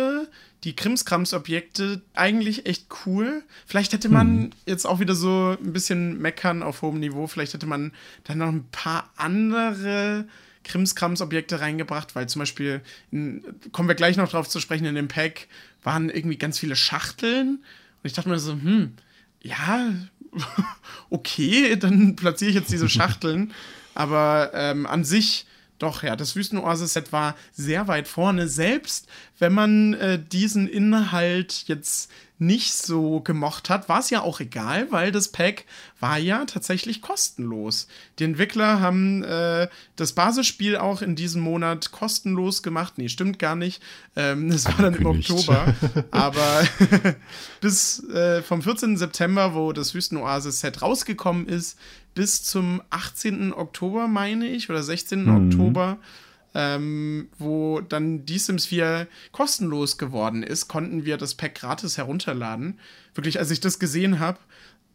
die Krimskrams-Objekte eigentlich echt cool. Vielleicht hätte man hm. jetzt auch wieder so ein bisschen meckern auf hohem Niveau. Vielleicht hätte man dann noch ein paar andere Krimskrams-Objekte reingebracht, weil zum Beispiel, in, kommen wir gleich noch drauf zu sprechen, in dem Pack waren irgendwie ganz viele Schachteln. Und ich dachte mir so, hm, ja, okay, dann platziere ich jetzt diese Schachteln. Aber ähm, an sich doch, ja, das Wüstenoasis-Set war sehr weit vorne. Selbst wenn man äh, diesen Inhalt jetzt nicht so gemocht hat, war es ja auch egal, weil das Pack war ja tatsächlich kostenlos. Die Entwickler haben äh, das Basisspiel auch in diesem Monat kostenlos gemacht. Nee, stimmt gar nicht. Ähm, das war dann im Oktober. Aber bis äh, vom 14. September, wo das Wüstenoasis-Set rausgekommen ist, bis zum 18. Oktober, meine ich, oder 16. Mhm. Oktober, ähm, wo dann die Sims 4 kostenlos geworden ist, konnten wir das Pack gratis herunterladen. Wirklich, als ich das gesehen habe,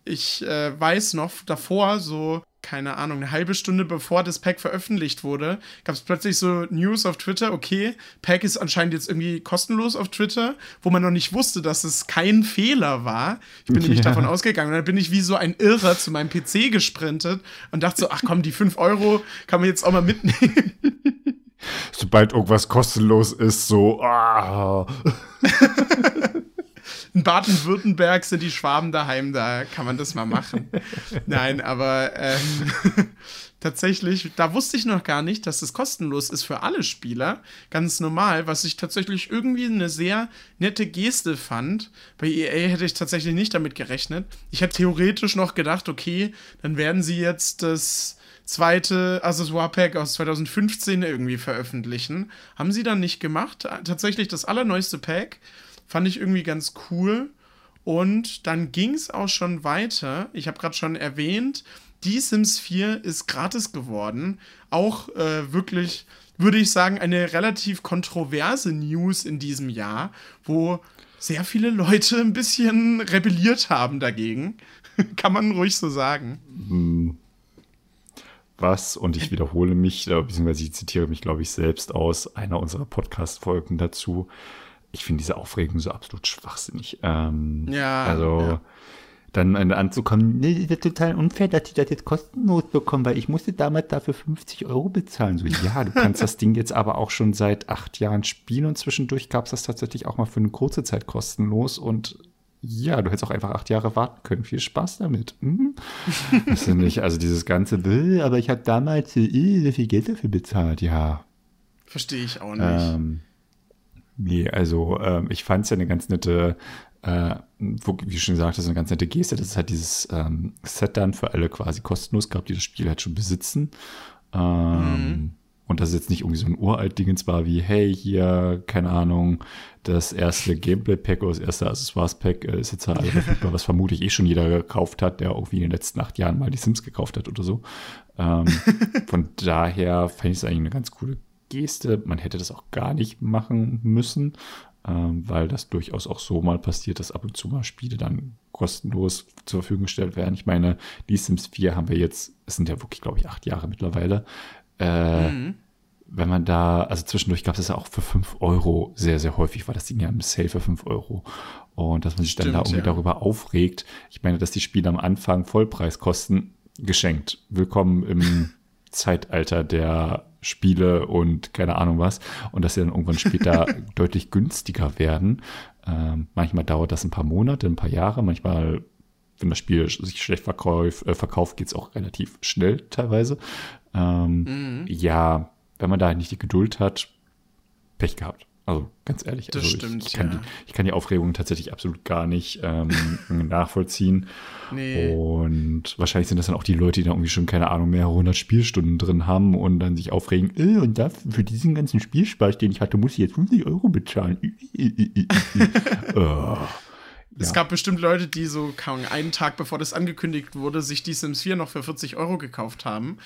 ich äh, weiß noch davor, so keine Ahnung, eine halbe Stunde bevor das Pack veröffentlicht wurde, gab es plötzlich so News auf Twitter, okay, Pack ist anscheinend jetzt irgendwie kostenlos auf Twitter, wo man noch nicht wusste, dass es kein Fehler war. Ich bin ja. nämlich davon ausgegangen. Und dann bin ich wie so ein Irrer zu meinem PC gesprintet und dachte so, ach komm, die 5 Euro kann man jetzt auch mal mitnehmen. Sobald irgendwas kostenlos ist, so, ah. in Baden-Württemberg sind die Schwaben daheim, da kann man das mal machen. Nein, aber ähm, tatsächlich, da wusste ich noch gar nicht, dass es kostenlos ist für alle Spieler. Ganz normal, was ich tatsächlich irgendwie eine sehr nette Geste fand. Bei EA hätte ich tatsächlich nicht damit gerechnet. Ich hätte theoretisch noch gedacht, okay, dann werden sie jetzt das zweite Accessoire Pack aus 2015 irgendwie veröffentlichen. Haben sie dann nicht gemacht. Tatsächlich das allerneueste Pack Fand ich irgendwie ganz cool. Und dann ging es auch schon weiter. Ich habe gerade schon erwähnt, die Sims 4 ist gratis geworden. Auch äh, wirklich, würde ich sagen, eine relativ kontroverse News in diesem Jahr, wo sehr viele Leute ein bisschen rebelliert haben dagegen. Kann man ruhig so sagen. Hm. Was, und ich wiederhole mich, äh, beziehungsweise ich zitiere mich, glaube ich, selbst aus einer unserer Podcast-Folgen dazu ich finde diese Aufregung so absolut schwachsinnig. Ähm, ja. Also ja. dann anzukommen, nee, das ist total unfair, dass die das jetzt kostenlos bekommen, weil ich musste damals dafür 50 Euro bezahlen. So, ja, du kannst das Ding jetzt aber auch schon seit acht Jahren spielen und zwischendurch gab es das tatsächlich auch mal für eine kurze Zeit kostenlos und ja, du hättest auch einfach acht Jahre warten können. Viel Spaß damit. Mhm. Das ist nicht, also dieses ganze, aber ich habe damals äh, so viel Geld dafür bezahlt, ja. Verstehe ich auch nicht. Ähm, Nee, also ähm, ich fand es ja eine ganz nette, äh, wie schon gesagt hast, eine ganz nette Geste. Das ist halt dieses ähm, Set dann für alle quasi kostenlos gab, die das Spiel halt schon besitzen. Ähm, mhm. Und das ist jetzt nicht irgendwie so ein uralt Dingens war wie, hey, hier, keine Ahnung, das erste Gameplay-Pack oder das erste Accessoires-Pack äh, ist jetzt halt verfügbar, was vermutlich eh schon jeder gekauft hat, der irgendwie in den letzten acht Jahren mal die Sims gekauft hat oder so. Ähm, von daher fand ich es eigentlich eine ganz coole Geste. Man hätte das auch gar nicht machen müssen, ähm, weil das durchaus auch so mal passiert, dass ab und zu mal Spiele dann kostenlos zur Verfügung gestellt werden. Ich meine, die Sims 4 haben wir jetzt, es sind ja wirklich, glaube ich, acht Jahre mittlerweile. Äh, mhm. Wenn man da, also zwischendurch gab es das ja auch für 5 Euro sehr, sehr häufig, war das Ding ja im Sale für 5 Euro. Und dass man sich Stimmt, dann da irgendwie ja. darüber aufregt. Ich meine, dass die Spiele am Anfang Vollpreis kosten, geschenkt. Willkommen im Zeitalter der Spiele und keine Ahnung was und dass sie dann irgendwann später deutlich günstiger werden. Ähm, manchmal dauert das ein paar Monate, ein paar Jahre, manchmal, wenn das Spiel sich schlecht verkauf, äh, verkauft, geht es auch relativ schnell teilweise. Ähm, mhm. Ja, wenn man da nicht die Geduld hat, Pech gehabt. Also ganz ehrlich, das also stimmt, ich, kann ja. die, ich kann die Aufregung tatsächlich absolut gar nicht ähm, nachvollziehen. Nee. Und wahrscheinlich sind das dann auch die Leute, die da irgendwie schon, keine Ahnung, mehrere hundert Spielstunden drin haben und dann sich aufregen, äh, und das, für diesen ganzen Spielspaß, den ich hatte, muss ich jetzt 50 Euro bezahlen. oh. Es ja. gab bestimmt Leute, die so einen Tag bevor das angekündigt wurde, sich die Sims 4 noch für 40 Euro gekauft haben.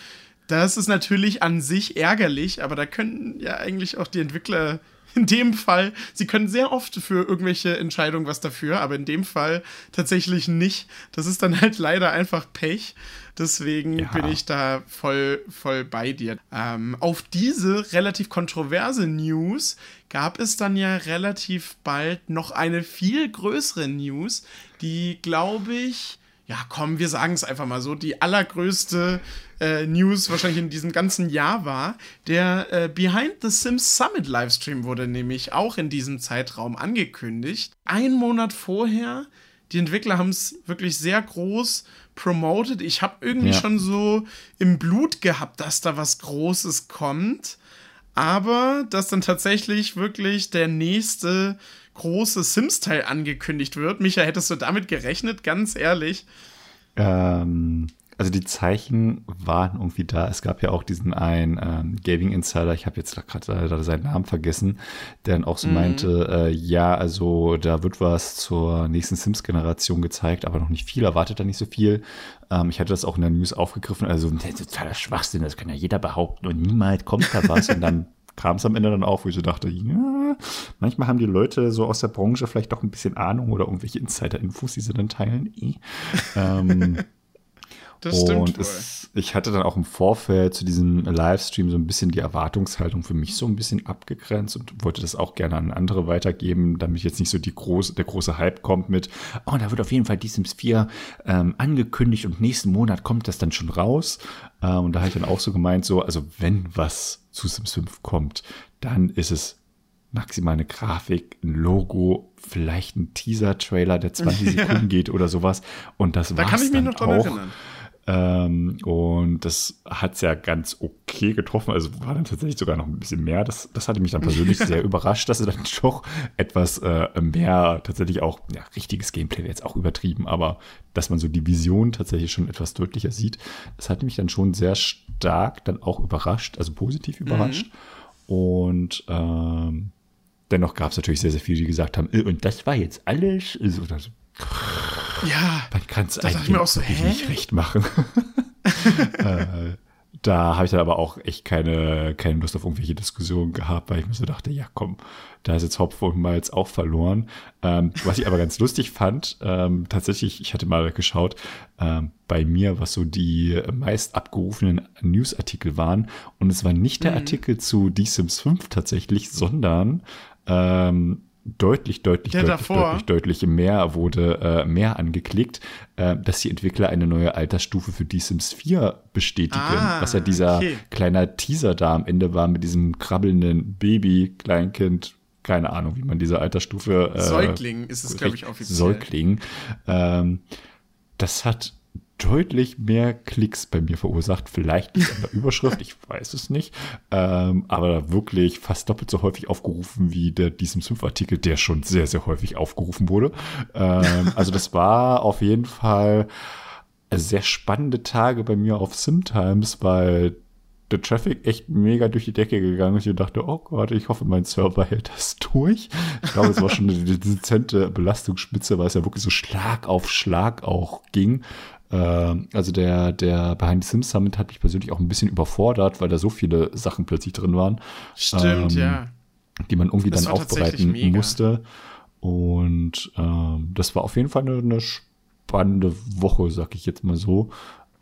Das ist natürlich an sich ärgerlich, aber da könnten ja eigentlich auch die Entwickler in dem Fall, sie können sehr oft für irgendwelche Entscheidungen was dafür, aber in dem Fall tatsächlich nicht. Das ist dann halt leider einfach Pech. Deswegen ja. bin ich da voll, voll bei dir. Ähm, auf diese relativ kontroverse News gab es dann ja relativ bald noch eine viel größere News, die, glaube ich, ja, komm, wir sagen es einfach mal so, die allergrößte äh, News wahrscheinlich in diesem ganzen Jahr war. Der äh, Behind the Sims Summit Livestream wurde nämlich auch in diesem Zeitraum angekündigt. Ein Monat vorher. Die Entwickler haben es wirklich sehr groß promoted. Ich habe irgendwie ja. schon so im Blut gehabt, dass da was Großes kommt. Aber dass dann tatsächlich wirklich der nächste große Sims-Teil angekündigt wird. Micha, hättest du damit gerechnet, ganz ehrlich? Ähm, also die Zeichen waren irgendwie da. Es gab ja auch diesen einen ähm, Gaming Insider, ich habe jetzt gerade seinen Namen vergessen, der dann auch so mhm. meinte, äh, ja, also da wird was zur nächsten Sims-Generation gezeigt, aber noch nicht viel, erwartet da nicht so viel. Ähm, ich hatte das auch in der News aufgegriffen, also totaler Schwachsinn, das kann ja jeder behaupten und niemals kommt da was und dann kam es am Ende dann auch, wo ich so dachte, ja, manchmal haben die Leute so aus der Branche vielleicht doch ein bisschen Ahnung oder irgendwelche Insider-Infos, die sie dann teilen. ähm, das stimmt. Und es, ich hatte dann auch im Vorfeld zu diesem Livestream so ein bisschen die Erwartungshaltung für mich so ein bisschen abgegrenzt und wollte das auch gerne an andere weitergeben, damit jetzt nicht so die große, der große Hype kommt mit, oh, da wird auf jeden Fall die Sims 4 ähm, angekündigt und nächsten Monat kommt das dann schon raus. Äh, und da habe ich dann auch so gemeint, so, also wenn was zu Sims 5 kommt, dann ist es maximal eine Grafik, ein Logo, vielleicht ein Teaser-Trailer, der 20 Sekunden geht oder sowas. Und das war Da kann ich mich noch dran auch. erinnern. Ähm, und das hat es ja ganz okay getroffen. Also war dann tatsächlich sogar noch ein bisschen mehr. Das, das hatte mich dann persönlich sehr überrascht, dass es dann doch etwas äh, mehr tatsächlich auch, ja, richtiges Gameplay wäre jetzt auch übertrieben, aber dass man so die Vision tatsächlich schon etwas deutlicher sieht, das hat mich dann schon sehr stark dann auch überrascht, also positiv überrascht. Mhm. Und ähm, dennoch gab es natürlich sehr, sehr viele, die gesagt haben, äh, und das war jetzt alles. Also, ja. Man kann es eigentlich mir auch so, nicht recht machen. äh, da habe ich dann aber auch echt keine, keine Lust auf irgendwelche Diskussionen gehabt, weil ich mir so dachte, ja komm, da ist jetzt Hopfen und Malz auch verloren. Ähm, was ich aber ganz lustig fand, ähm, tatsächlich, ich hatte mal geschaut, ähm, bei mir, was so die meist abgerufenen Newsartikel waren. Und es war nicht der mhm. Artikel zu The Sims 5 tatsächlich, sondern ähm, deutlich, deutlich, Der deutlich, davor. deutlich, deutlich mehr wurde äh, mehr angeklickt, äh, dass die Entwickler eine neue Altersstufe für Die Sims 4 bestätigen. Ah, was ja dieser okay. kleiner Teaser da am Ende war mit diesem krabbelnden Baby, Kleinkind, keine Ahnung, wie man diese Altersstufe. Äh, Säugling ist es, glaube ich, offiziell. Säugling. Ähm, das hat deutlich mehr Klicks bei mir verursacht. Vielleicht liegt an der Überschrift, ich weiß es nicht. Ähm, aber wirklich fast doppelt so häufig aufgerufen wie der diesem Sims-Artikel, der schon sehr, sehr häufig aufgerufen wurde. Ähm, also das war auf jeden Fall sehr spannende Tage bei mir auf SimTimes, weil der Traffic echt mega durch die Decke gegangen ist. Ich dachte, oh Gott, ich hoffe, mein Server hält das durch. Ich glaube, es war schon eine dezente Belastungsspitze, weil es ja wirklich so Schlag auf Schlag auch ging. Äh, also der, der Behind the Sims Summit hat mich persönlich auch ein bisschen überfordert, weil da so viele Sachen plötzlich drin waren. Stimmt, ähm, ja. Die man irgendwie das dann aufbereiten musste. Und ähm, das war auf jeden Fall eine, eine spannende Woche, sag ich jetzt mal so.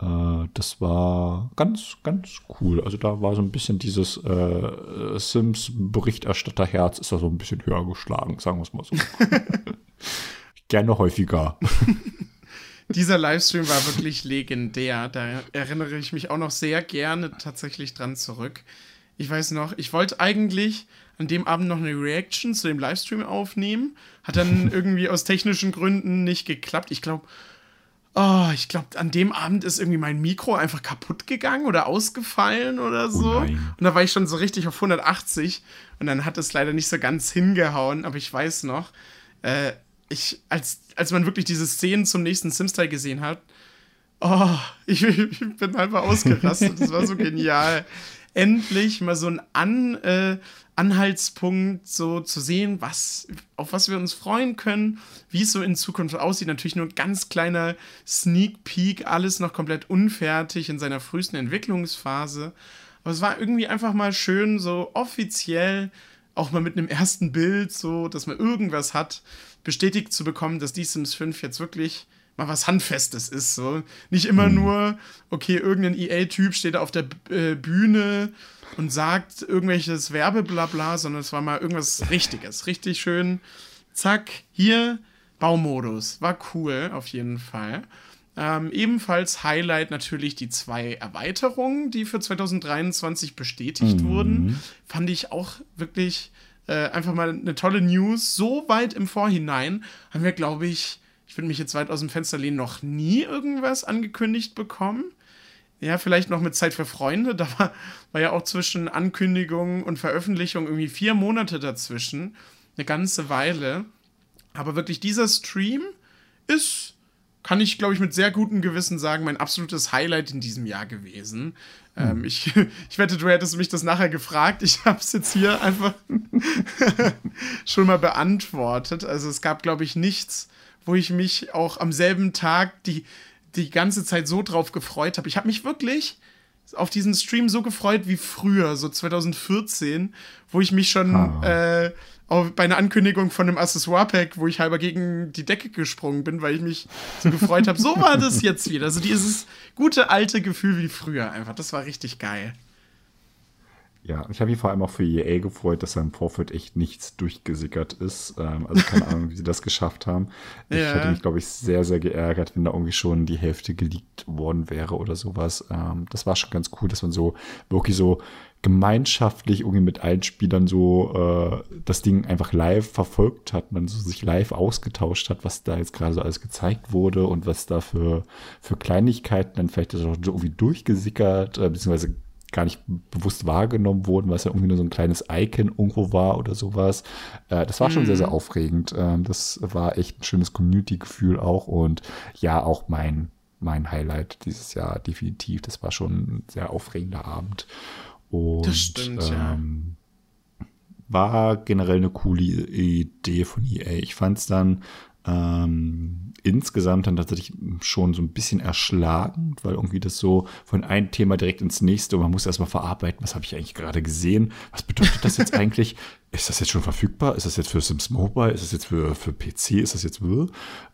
Äh, das war ganz, ganz cool. Also da war so ein bisschen dieses äh, Sims-Berichterstatterherz ist da so ein bisschen höher geschlagen, sagen wir es mal so. Gerne häufiger. Dieser Livestream war wirklich legendär. Da erinnere ich mich auch noch sehr gerne tatsächlich dran zurück. Ich weiß noch, ich wollte eigentlich an dem Abend noch eine Reaction zu dem Livestream aufnehmen. Hat dann irgendwie aus technischen Gründen nicht geklappt. Ich glaube, oh, ich glaube, an dem Abend ist irgendwie mein Mikro einfach kaputt gegangen oder ausgefallen oder so. Oh und da war ich schon so richtig auf 180 und dann hat es leider nicht so ganz hingehauen. Aber ich weiß noch, äh, ich, als, als man wirklich diese Szenen zum nächsten Sims-Teil gesehen hat, oh, ich, ich, bin einfach ausgerastet. Das war so genial. Endlich mal so ein An, äh, Anhaltspunkt, so zu sehen, was, auf was wir uns freuen können, wie es so in Zukunft aussieht. Natürlich nur ein ganz kleiner Sneak Peek, alles noch komplett unfertig in seiner frühesten Entwicklungsphase. Aber es war irgendwie einfach mal schön, so offiziell, auch mal mit einem ersten Bild, so, dass man irgendwas hat, bestätigt zu bekommen, dass die Sims 5 jetzt wirklich mal was Handfestes ist. So. Nicht immer mhm. nur, okay, irgendein EA-Typ steht da auf der äh, Bühne und sagt irgendwelches Werbeblabla, sondern es war mal irgendwas Richtiges. Richtig schön. Zack, hier Baumodus. War cool, auf jeden Fall. Ähm, ebenfalls Highlight natürlich die zwei Erweiterungen, die für 2023 bestätigt mhm. wurden. Fand ich auch wirklich äh, einfach mal eine tolle News. So weit im Vorhinein haben wir, glaube ich, ich würde mich jetzt weit aus dem Fenster lehnen, noch nie irgendwas angekündigt bekommen. Ja, vielleicht noch mit Zeit für Freunde. Da war, war ja auch zwischen Ankündigung und Veröffentlichung irgendwie vier Monate dazwischen. Eine ganze Weile. Aber wirklich, dieser Stream ist kann ich, glaube ich, mit sehr gutem Gewissen sagen, mein absolutes Highlight in diesem Jahr gewesen. Ähm, hm. ich, ich wette, du hättest mich das nachher gefragt. Ich habe es jetzt hier einfach schon mal beantwortet. Also es gab, glaube ich, nichts, wo ich mich auch am selben Tag die, die ganze Zeit so drauf gefreut habe. Ich habe mich wirklich auf diesen Stream so gefreut wie früher, so 2014, wo ich mich schon ah. äh, bei einer Ankündigung von einem Accessoire-Pack, wo ich halber gegen die Decke gesprungen bin, weil ich mich so gefreut habe. So war das jetzt wieder. Also dieses gute alte Gefühl wie früher einfach. Das war richtig geil. Ja, ich habe mich vor allem auch für EA gefreut, dass da im Vorfeld echt nichts durchgesickert ist. Ähm, also keine Ahnung, wie sie das geschafft haben. Ich ja. hätte mich, glaube ich, sehr, sehr geärgert, wenn da irgendwie schon die Hälfte geleakt worden wäre oder sowas. Ähm, das war schon ganz cool, dass man so wirklich so gemeinschaftlich irgendwie mit allen Spielern so äh, das Ding einfach live verfolgt hat, man so sich live ausgetauscht hat, was da jetzt gerade so alles gezeigt wurde und was da für, für Kleinigkeiten dann vielleicht auch irgendwie durchgesickert, äh, beziehungsweise gar nicht bewusst wahrgenommen wurden, was ja irgendwie nur so ein kleines Icon irgendwo war oder sowas. Äh, das war schon mhm. sehr, sehr aufregend. Ähm, das war echt ein schönes Community-Gefühl auch und ja, auch mein, mein Highlight dieses Jahr definitiv. Das war schon ein sehr aufregender Abend. Und, das stimmt, ähm, ja. War generell eine coole Idee von EA. Ich fand es dann ähm, insgesamt dann tatsächlich schon so ein bisschen erschlagend, weil irgendwie das so von einem Thema direkt ins nächste und man muss erstmal verarbeiten, was habe ich eigentlich gerade gesehen, was bedeutet das jetzt eigentlich? Ist das jetzt schon verfügbar? Ist das jetzt für Sims Mobile? Ist das jetzt für, für PC? Ist das jetzt äh,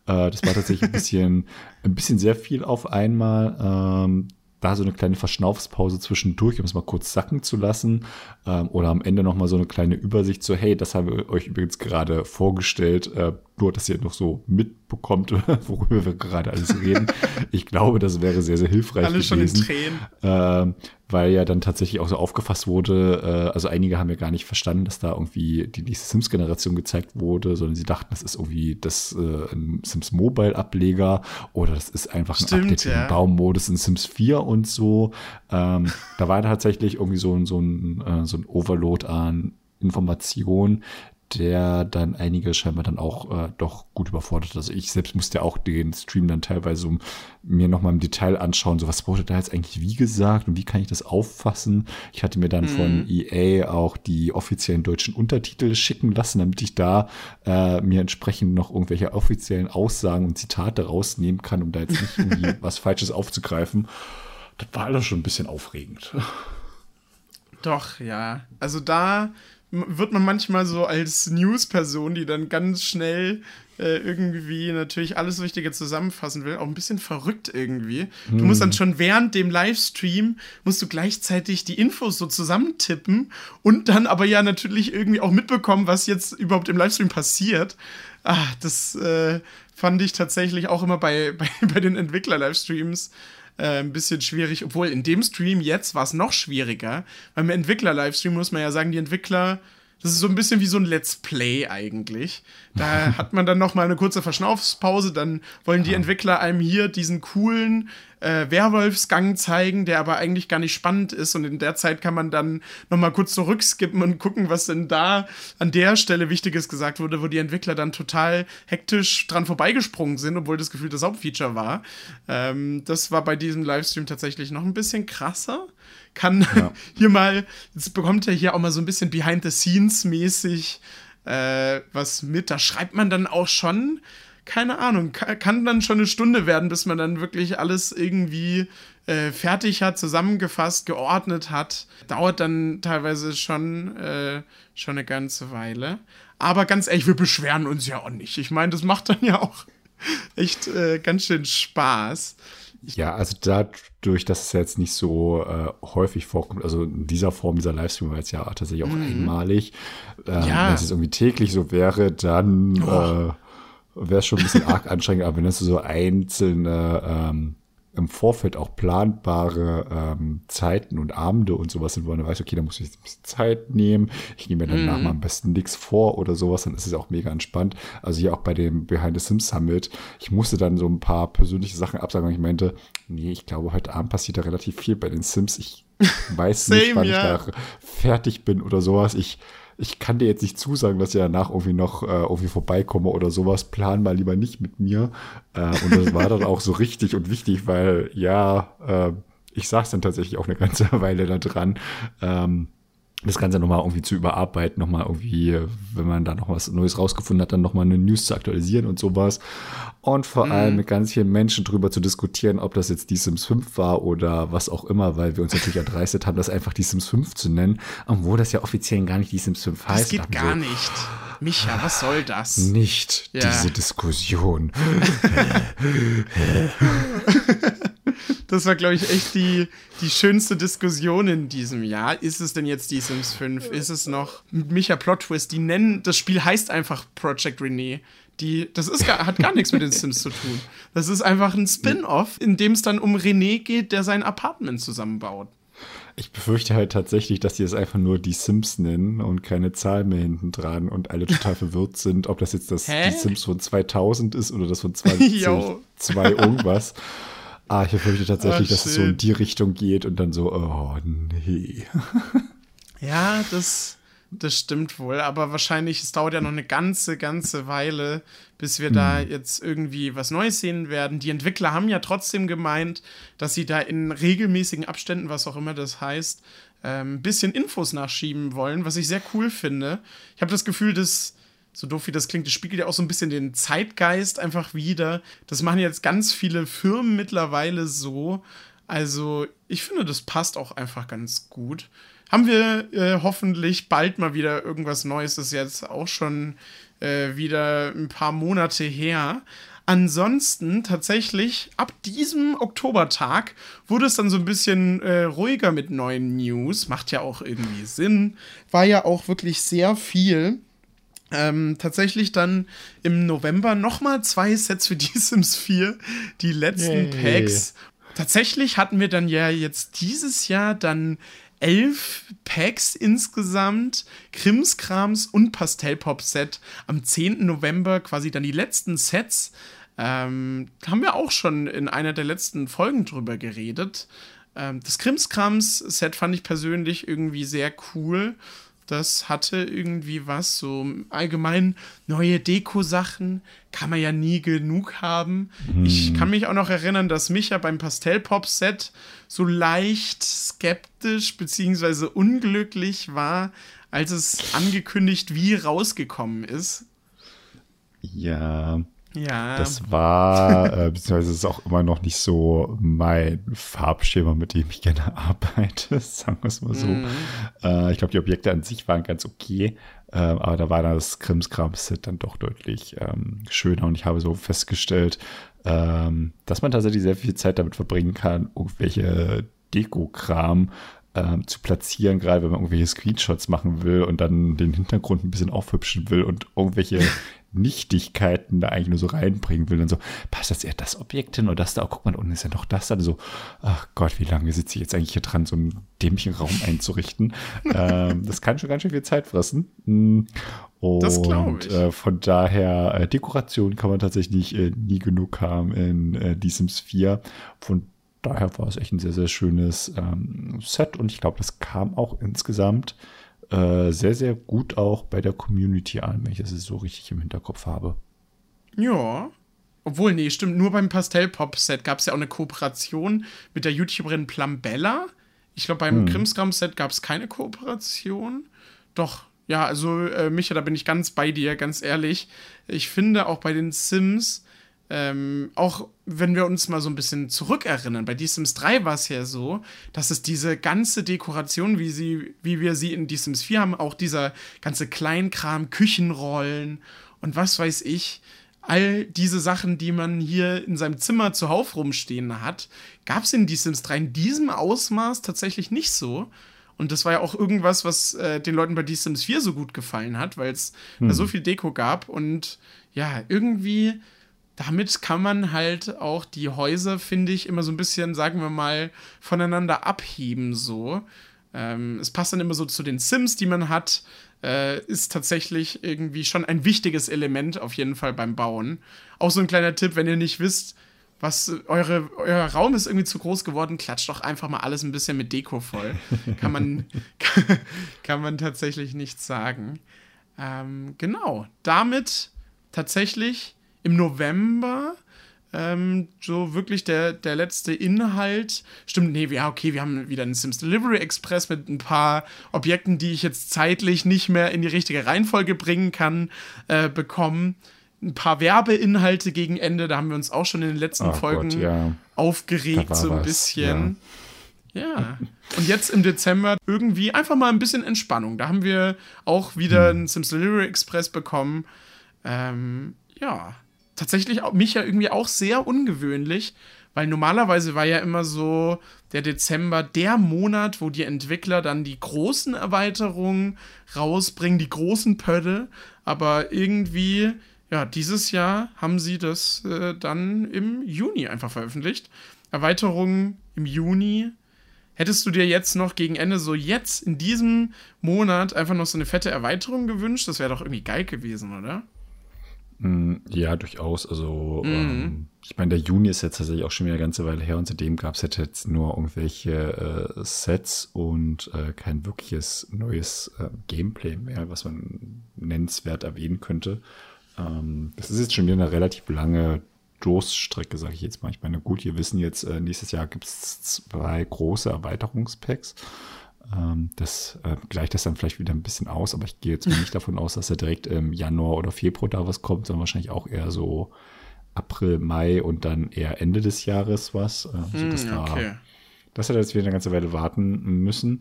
das war tatsächlich ein bisschen, ein bisschen sehr viel auf einmal. Ähm, da so eine kleine Verschnaufspause zwischendurch, um es mal kurz sacken zu lassen. Ähm, oder am Ende nochmal so eine kleine Übersicht, so, hey, das haben wir euch übrigens gerade vorgestellt, äh, nur dass ihr noch so mitbekommt, worüber wir gerade alles reden. ich glaube, das wäre sehr, sehr hilfreich Alle gewesen. schon in Tränen. Äh, weil ja dann tatsächlich auch so aufgefasst wurde, äh, also einige haben ja gar nicht verstanden, dass da irgendwie die nächste Sims-Generation gezeigt wurde, sondern sie dachten, das ist irgendwie das äh, ein Sims Mobile-Ableger oder das ist einfach ein Stimmt, Update ja. im Baummodus in Sims 4 und so. Ähm, da war tatsächlich irgendwie so, so, ein, äh, so ein Overload an Informationen, der dann einige scheinbar dann auch äh, doch gut überfordert. Also ich selbst musste ja auch den Stream dann teilweise um mir nochmal im Detail anschauen, so was wurde da jetzt eigentlich wie gesagt und wie kann ich das auffassen. Ich hatte mir dann mhm. von EA auch die offiziellen deutschen Untertitel schicken lassen, damit ich da äh, mir entsprechend noch irgendwelche offiziellen Aussagen und Zitate rausnehmen kann, um da jetzt nicht irgendwie was Falsches aufzugreifen. Das war alles schon ein bisschen aufregend. Doch, ja. Also da wird man manchmal so als News-Person, die dann ganz schnell äh, irgendwie natürlich alles Wichtige zusammenfassen will, auch ein bisschen verrückt irgendwie. Hm. Du musst dann schon während dem Livestream, musst du gleichzeitig die Infos so zusammentippen und dann aber ja natürlich irgendwie auch mitbekommen, was jetzt überhaupt im Livestream passiert. Ah, das äh, fand ich tatsächlich auch immer bei, bei, bei den Entwickler-Livestreams äh, ein bisschen schwierig, obwohl in dem Stream jetzt war es noch schwieriger. Beim Entwickler-Livestream muss man ja sagen, die Entwickler, das ist so ein bisschen wie so ein Let's Play eigentlich. Da hat man dann noch mal eine kurze Verschnaufspause, dann wollen die Entwickler einem hier diesen coolen äh, Werwolfsgang zeigen, der aber eigentlich gar nicht spannend ist. Und in der Zeit kann man dann nochmal kurz zurückskippen und gucken, was denn da an der Stelle Wichtiges gesagt wurde, wo die Entwickler dann total hektisch dran vorbeigesprungen sind, obwohl das Gefühl das Hauptfeature war. Ähm, das war bei diesem Livestream tatsächlich noch ein bisschen krasser. Kann ja. hier mal, jetzt bekommt er hier auch mal so ein bisschen behind the scenes mäßig äh, was mit. Da schreibt man dann auch schon keine Ahnung, kann dann schon eine Stunde werden, bis man dann wirklich alles irgendwie äh, fertig hat, zusammengefasst, geordnet hat. Dauert dann teilweise schon, äh, schon eine ganze Weile. Aber ganz ehrlich, wir beschweren uns ja auch nicht. Ich meine, das macht dann ja auch echt äh, ganz schön Spaß. Ja, also dadurch, dass es jetzt nicht so äh, häufig vorkommt, also in dieser Form, dieser Livestream war jetzt ja tatsächlich auch mhm. einmalig. Ähm, ja. Wenn es jetzt irgendwie täglich so wäre, dann oh. äh, wäre es schon ein bisschen arg anstrengend, aber wenn das so einzelne ähm, im Vorfeld auch planbare ähm, Zeiten und Abende und sowas sind, wo man weiß, okay, da muss ich jetzt ein bisschen Zeit nehmen. Ich nehme mir danach mm. mal am besten nichts vor oder sowas, dann ist es auch mega entspannt. Also hier auch bei dem Behind the Sims Summit, ich musste dann so ein paar persönliche Sachen absagen, weil ich meinte, nee, ich glaube, heute Abend passiert da relativ viel bei den Sims. Ich weiß nicht, wann yeah. ich da fertig bin oder sowas. Ich ich kann dir jetzt nicht zusagen, dass ich danach irgendwie noch äh, irgendwie vorbeikomme oder sowas. Plan mal lieber nicht mit mir. Äh, und das war dann auch so richtig und wichtig, weil ja, äh, ich saß dann tatsächlich auch eine ganze Weile da dran. Ähm, das Ganze nochmal irgendwie zu überarbeiten, nochmal irgendwie, wenn man da noch was Neues rausgefunden hat, dann nochmal eine News zu aktualisieren und sowas. Und vor mhm. allem mit ganz vielen Menschen drüber zu diskutieren, ob das jetzt die Sims 5 war oder was auch immer, weil wir uns natürlich erdreistet haben, das einfach die Sims 5 zu nennen, obwohl das ja offiziell gar nicht die Sims 5 heißt. Das geht gar so, nicht. Micha, was soll das? Nicht ja. diese Diskussion. Das war, glaube ich, echt die, die schönste Diskussion in diesem Jahr. Ist es denn jetzt die Sims 5? Ist es noch Micha Plot Twist? Die nennen, das Spiel heißt einfach Project Renee. Die, das ist gar, hat gar nichts mit den Sims zu tun. Das ist einfach ein Spin-off, in dem es dann um René geht, der sein Apartment zusammenbaut. Ich befürchte halt tatsächlich, dass die es einfach nur die Sims nennen und keine Zahl mehr hinten dran und alle total verwirrt sind, ob das jetzt das Hä? die Sims von 2000 ist oder das von 2002 irgendwas. Ah, ich befürchte tatsächlich, Ach, dass es so in die Richtung geht und dann so, oh nee. ja, das, das stimmt wohl, aber wahrscheinlich, es dauert ja noch eine ganze, ganze Weile, bis wir hm. da jetzt irgendwie was Neues sehen werden. Die Entwickler haben ja trotzdem gemeint, dass sie da in regelmäßigen Abständen, was auch immer das heißt, ein ähm, bisschen Infos nachschieben wollen, was ich sehr cool finde. Ich habe das Gefühl, dass so doof wie das klingt, das spiegelt ja auch so ein bisschen den Zeitgeist einfach wieder. Das machen jetzt ganz viele Firmen mittlerweile so. Also, ich finde, das passt auch einfach ganz gut. Haben wir äh, hoffentlich bald mal wieder irgendwas Neues. Das ist jetzt auch schon äh, wieder ein paar Monate her. Ansonsten tatsächlich ab diesem Oktobertag wurde es dann so ein bisschen äh, ruhiger mit neuen News. Macht ja auch irgendwie Sinn. War ja auch wirklich sehr viel. Ähm, tatsächlich dann im November nochmal zwei Sets für die Sims 4, die letzten Yay. Packs. Tatsächlich hatten wir dann ja jetzt dieses Jahr dann elf Packs insgesamt, Krimskrams und Pastellpop-Set. Am 10. November quasi dann die letzten Sets. Ähm, haben wir auch schon in einer der letzten Folgen drüber geredet. Ähm, das Krimskrams-Set fand ich persönlich irgendwie sehr cool. Das hatte irgendwie was, so allgemein neue Deko-Sachen kann man ja nie genug haben. Mm. Ich kann mich auch noch erinnern, dass Micha beim Pastell-Pop-Set so leicht skeptisch bzw. unglücklich war, als es angekündigt wie rausgekommen ist. Ja, ja. Das war, äh, beziehungsweise ist auch immer noch nicht so mein Farbschema, mit dem ich gerne arbeite, sagen wir es mal so. Mhm. Äh, ich glaube, die Objekte an sich waren ganz okay, äh, aber da war das Krimskrams-Set dann doch deutlich ähm, schöner und ich habe so festgestellt, ähm, dass man tatsächlich sehr viel Zeit damit verbringen kann, irgendwelche Deko-Kram ähm, zu platzieren, gerade wenn man irgendwelche Screenshots machen will und dann den Hintergrund ein bisschen aufhübschen will und irgendwelche Nichtigkeiten da eigentlich nur so reinbringen will. Und so, passt das eher das Objekt hin oder das da? Oh, guck mal, unten ist ja noch das da. Also, ach Gott, wie lange sitze ich jetzt eigentlich hier dran, so einen dämlichen Raum einzurichten? ähm, das kann schon ganz schön viel Zeit fressen. Und mm. das glaube ich. Äh, von daher, äh, Dekoration kann man tatsächlich äh, nie genug haben in äh, die Sims 4. Von daher war es echt ein sehr, sehr schönes ähm, Set und ich glaube, das kam auch insgesamt äh, sehr, sehr gut auch bei der Community an, wenn ich das so richtig im Hinterkopf habe. Ja. Obwohl, nee, stimmt, nur beim Pastell-Pop-Set gab es ja auch eine Kooperation mit der YouTuberin Plambella. Ich glaube, beim hm. Krimskram-Set gab es keine Kooperation. Doch, ja, also äh, Micha, da bin ich ganz bei dir, ganz ehrlich. Ich finde auch bei den Sims ähm, auch wenn wir uns mal so ein bisschen zurückerinnern, bei The Sims 3 war es ja so, dass es diese ganze Dekoration, wie, sie, wie wir sie in The Sims 4 haben, auch dieser ganze Kleinkram, Küchenrollen und was weiß ich, all diese Sachen, die man hier in seinem Zimmer zuhauf rumstehen hat, gab es in The Sims 3 in diesem Ausmaß tatsächlich nicht so. Und das war ja auch irgendwas, was äh, den Leuten bei The Sims 4 so gut gefallen hat, weil es hm. so viel Deko gab. Und ja, irgendwie damit kann man halt auch die Häuser, finde ich, immer so ein bisschen, sagen wir mal, voneinander abheben so. Ähm, es passt dann immer so zu den Sims, die man hat. Äh, ist tatsächlich irgendwie schon ein wichtiges Element auf jeden Fall beim Bauen. Auch so ein kleiner Tipp, wenn ihr nicht wisst, was eure, euer Raum ist irgendwie zu groß geworden, klatscht doch einfach mal alles ein bisschen mit Deko voll. kann man, kann man tatsächlich nicht sagen. Ähm, genau, damit tatsächlich im November ähm, so wirklich der, der letzte Inhalt. Stimmt, nee, ja, okay, wir haben wieder einen Sims Delivery Express mit ein paar Objekten, die ich jetzt zeitlich nicht mehr in die richtige Reihenfolge bringen kann, äh, bekommen. Ein paar Werbeinhalte gegen Ende, da haben wir uns auch schon in den letzten oh Folgen Gott, ja. aufgeregt, so ein was. bisschen. Ja. ja. Und jetzt im Dezember irgendwie einfach mal ein bisschen Entspannung. Da haben wir auch wieder hm. einen Sims Delivery Express bekommen. Ähm, ja, tatsächlich mich ja irgendwie auch sehr ungewöhnlich, weil normalerweise war ja immer so der Dezember der Monat, wo die Entwickler dann die großen Erweiterungen rausbringen, die großen Pötte, aber irgendwie, ja, dieses Jahr haben sie das äh, dann im Juni einfach veröffentlicht. Erweiterungen im Juni. Hättest du dir jetzt noch gegen Ende so jetzt in diesem Monat einfach noch so eine fette Erweiterung gewünscht? Das wäre doch irgendwie geil gewesen, oder? Mm, ja, durchaus. Also, mhm. ähm, ich meine, der Juni ist jetzt tatsächlich auch schon wieder eine ganze Weile her und seitdem gab es jetzt nur irgendwelche äh, Sets und äh, kein wirkliches neues äh, Gameplay mehr, was man nennenswert erwähnen könnte. Ähm, das ist jetzt schon wieder eine relativ lange Durststrecke, sage ich jetzt mal. Ich meine, gut, wir wissen jetzt, äh, nächstes Jahr gibt es zwei große Erweiterungspacks. Ähm, das äh, gleicht das dann vielleicht wieder ein bisschen aus, aber ich gehe jetzt nicht davon aus, dass er direkt im Januar oder Februar da was kommt, sondern wahrscheinlich auch eher so April, Mai und dann eher Ende des Jahres was. Äh, mm, okay. da, dass wir jetzt wieder eine ganze Weile warten müssen.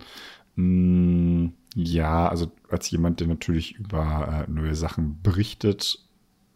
Mm, ja, also als jemand, der natürlich über äh, neue Sachen berichtet,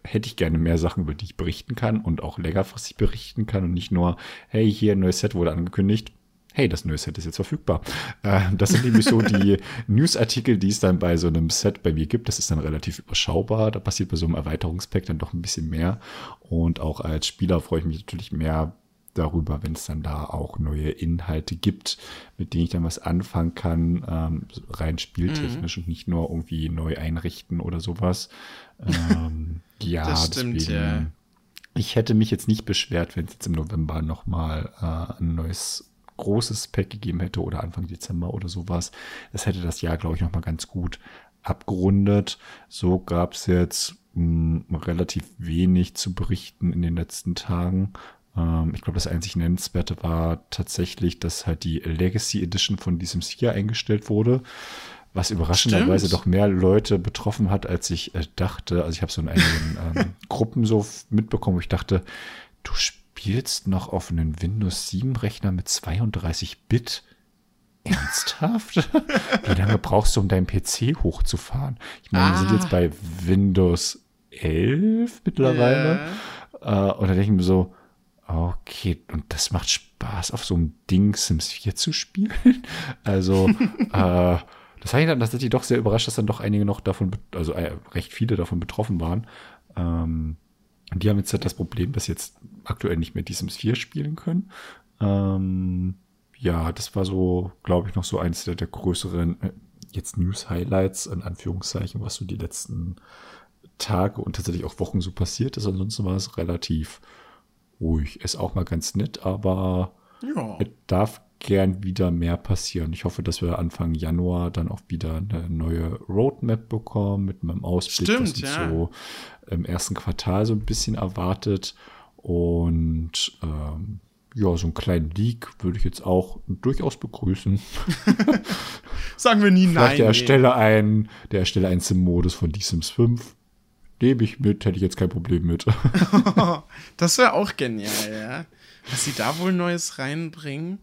hätte ich gerne mehr Sachen, über die ich berichten kann und auch längerfristig berichten kann und nicht nur, hey, hier ein neues Set wurde angekündigt hey, das neue Set ist jetzt verfügbar. Äh, das sind nämlich so die Newsartikel, die es dann bei so einem Set bei mir gibt. Das ist dann relativ überschaubar. Da passiert bei so einem Erweiterungspack dann doch ein bisschen mehr. Und auch als Spieler freue ich mich natürlich mehr darüber, wenn es dann da auch neue Inhalte gibt, mit denen ich dann was anfangen kann, ähm, rein spieltechnisch mhm. und nicht nur irgendwie neu einrichten oder sowas. Ähm, ja, das stimmt, deswegen, ja. Ich hätte mich jetzt nicht beschwert, wenn es jetzt im November nochmal äh, ein neues großes Pack gegeben hätte oder Anfang Dezember oder sowas. Das hätte das Jahr, glaube ich, nochmal ganz gut abgerundet. So gab es jetzt mh, hm, relativ wenig zu berichten in den letzten Tagen. Ähm, ich glaube, das einzig Nennenswerte war tatsächlich, dass halt die Legacy Edition von diesem Sphere eingestellt wurde was überraschenderweise doch mehr Leute betroffen hat, als ich äh, dachte. Also ich habe so in einigen ähm, Gruppen so mitbekommen, wo ich dachte, du spielst spielst noch auf einem Windows 7 Rechner mit 32 Bit? Ernsthaft? Wie lange brauchst du, um deinen PC hochzufahren? Ich meine, ah. wir sind jetzt ah. bei Windows 11 mittlerweile. Yeah. Äh, und da denke ich mir so, okay, und das macht Spaß, auf so einem Ding Sims 4 zu spielen? also, äh, das hat ich dann tatsächlich doch sehr überrascht, dass dann doch einige noch davon, also äh, recht viele davon betroffen waren. Ähm, die haben jetzt halt das Problem, dass jetzt aktuell nicht mehr die Sims 4 spielen können. Ähm, ja, das war so, glaube ich, noch so eins der, der größeren äh, jetzt News-Highlights, in Anführungszeichen, was so die letzten Tage und tatsächlich auch Wochen so passiert ist. Ansonsten war es relativ ruhig. Ist auch mal ganz nett, aber ja. es darf gern wieder mehr passieren. Ich hoffe, dass wir Anfang Januar dann auch wieder eine neue Roadmap bekommen mit meinem Ausblick, Stimmt, was uns ja. so im ersten Quartal so ein bisschen erwartet. Und ähm, ja, so einen kleinen Leak würde ich jetzt auch durchaus begrüßen. Sagen wir nie Vielleicht nein. Der erstelle nee. ein, der erstelle einen Sim-Modus von The Sims 5. Nehme ich mit, hätte ich jetzt kein Problem mit. das wäre auch genial, ja. Was sie da wohl Neues reinbringen.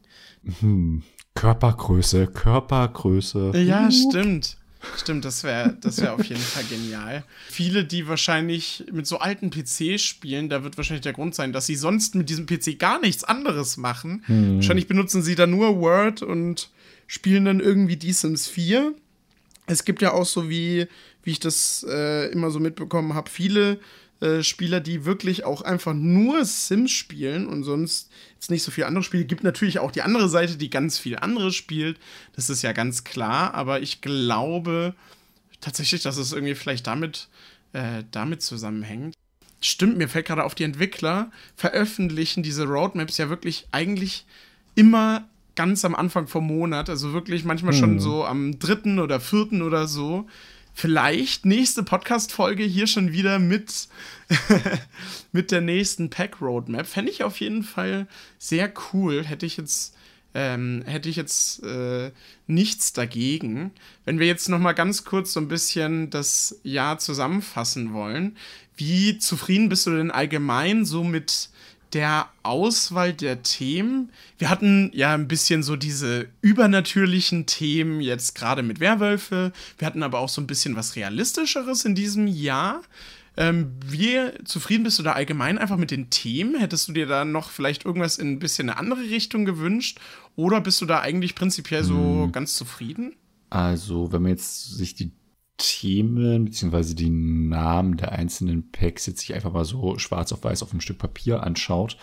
Hm. Körpergröße, Körpergröße. Ja, stimmt. Stimmt, das wäre das wär auf jeden Fall genial. Viele, die wahrscheinlich mit so alten PCs spielen, da wird wahrscheinlich der Grund sein, dass sie sonst mit diesem PC gar nichts anderes machen. Hm. Wahrscheinlich benutzen sie da nur Word und spielen dann irgendwie die Sims 4. Es gibt ja auch so wie, wie ich das äh, immer so mitbekommen habe, viele äh, Spieler, die wirklich auch einfach nur Sims spielen und sonst jetzt nicht so viele andere Spiele. Gibt natürlich auch die andere Seite, die ganz viel anderes spielt. Das ist ja ganz klar, aber ich glaube tatsächlich, dass es irgendwie vielleicht damit, äh, damit zusammenhängt. Stimmt, mir fällt gerade auf, die Entwickler veröffentlichen diese Roadmaps ja wirklich eigentlich immer ganz am Anfang vom Monat, also wirklich manchmal hm. schon so am dritten oder vierten oder so vielleicht nächste Podcast-Folge hier schon wieder mit, mit der nächsten Pack-Roadmap. Fände ich auf jeden Fall sehr cool. Hätte ich jetzt, ähm, hätte ich jetzt äh, nichts dagegen. Wenn wir jetzt noch mal ganz kurz so ein bisschen das Jahr zusammenfassen wollen, wie zufrieden bist du denn allgemein so mit der Auswahl der Themen. Wir hatten ja ein bisschen so diese übernatürlichen Themen, jetzt gerade mit Werwölfe. Wir hatten aber auch so ein bisschen was Realistischeres in diesem Jahr. Ähm, wie zufrieden bist du da allgemein einfach mit den Themen? Hättest du dir da noch vielleicht irgendwas in ein bisschen eine andere Richtung gewünscht? Oder bist du da eigentlich prinzipiell so hm. ganz zufrieden? Also, wenn man jetzt sich die Themen beziehungsweise die Namen der einzelnen Packs jetzt sich einfach mal so schwarz auf weiß auf einem Stück Papier anschaut,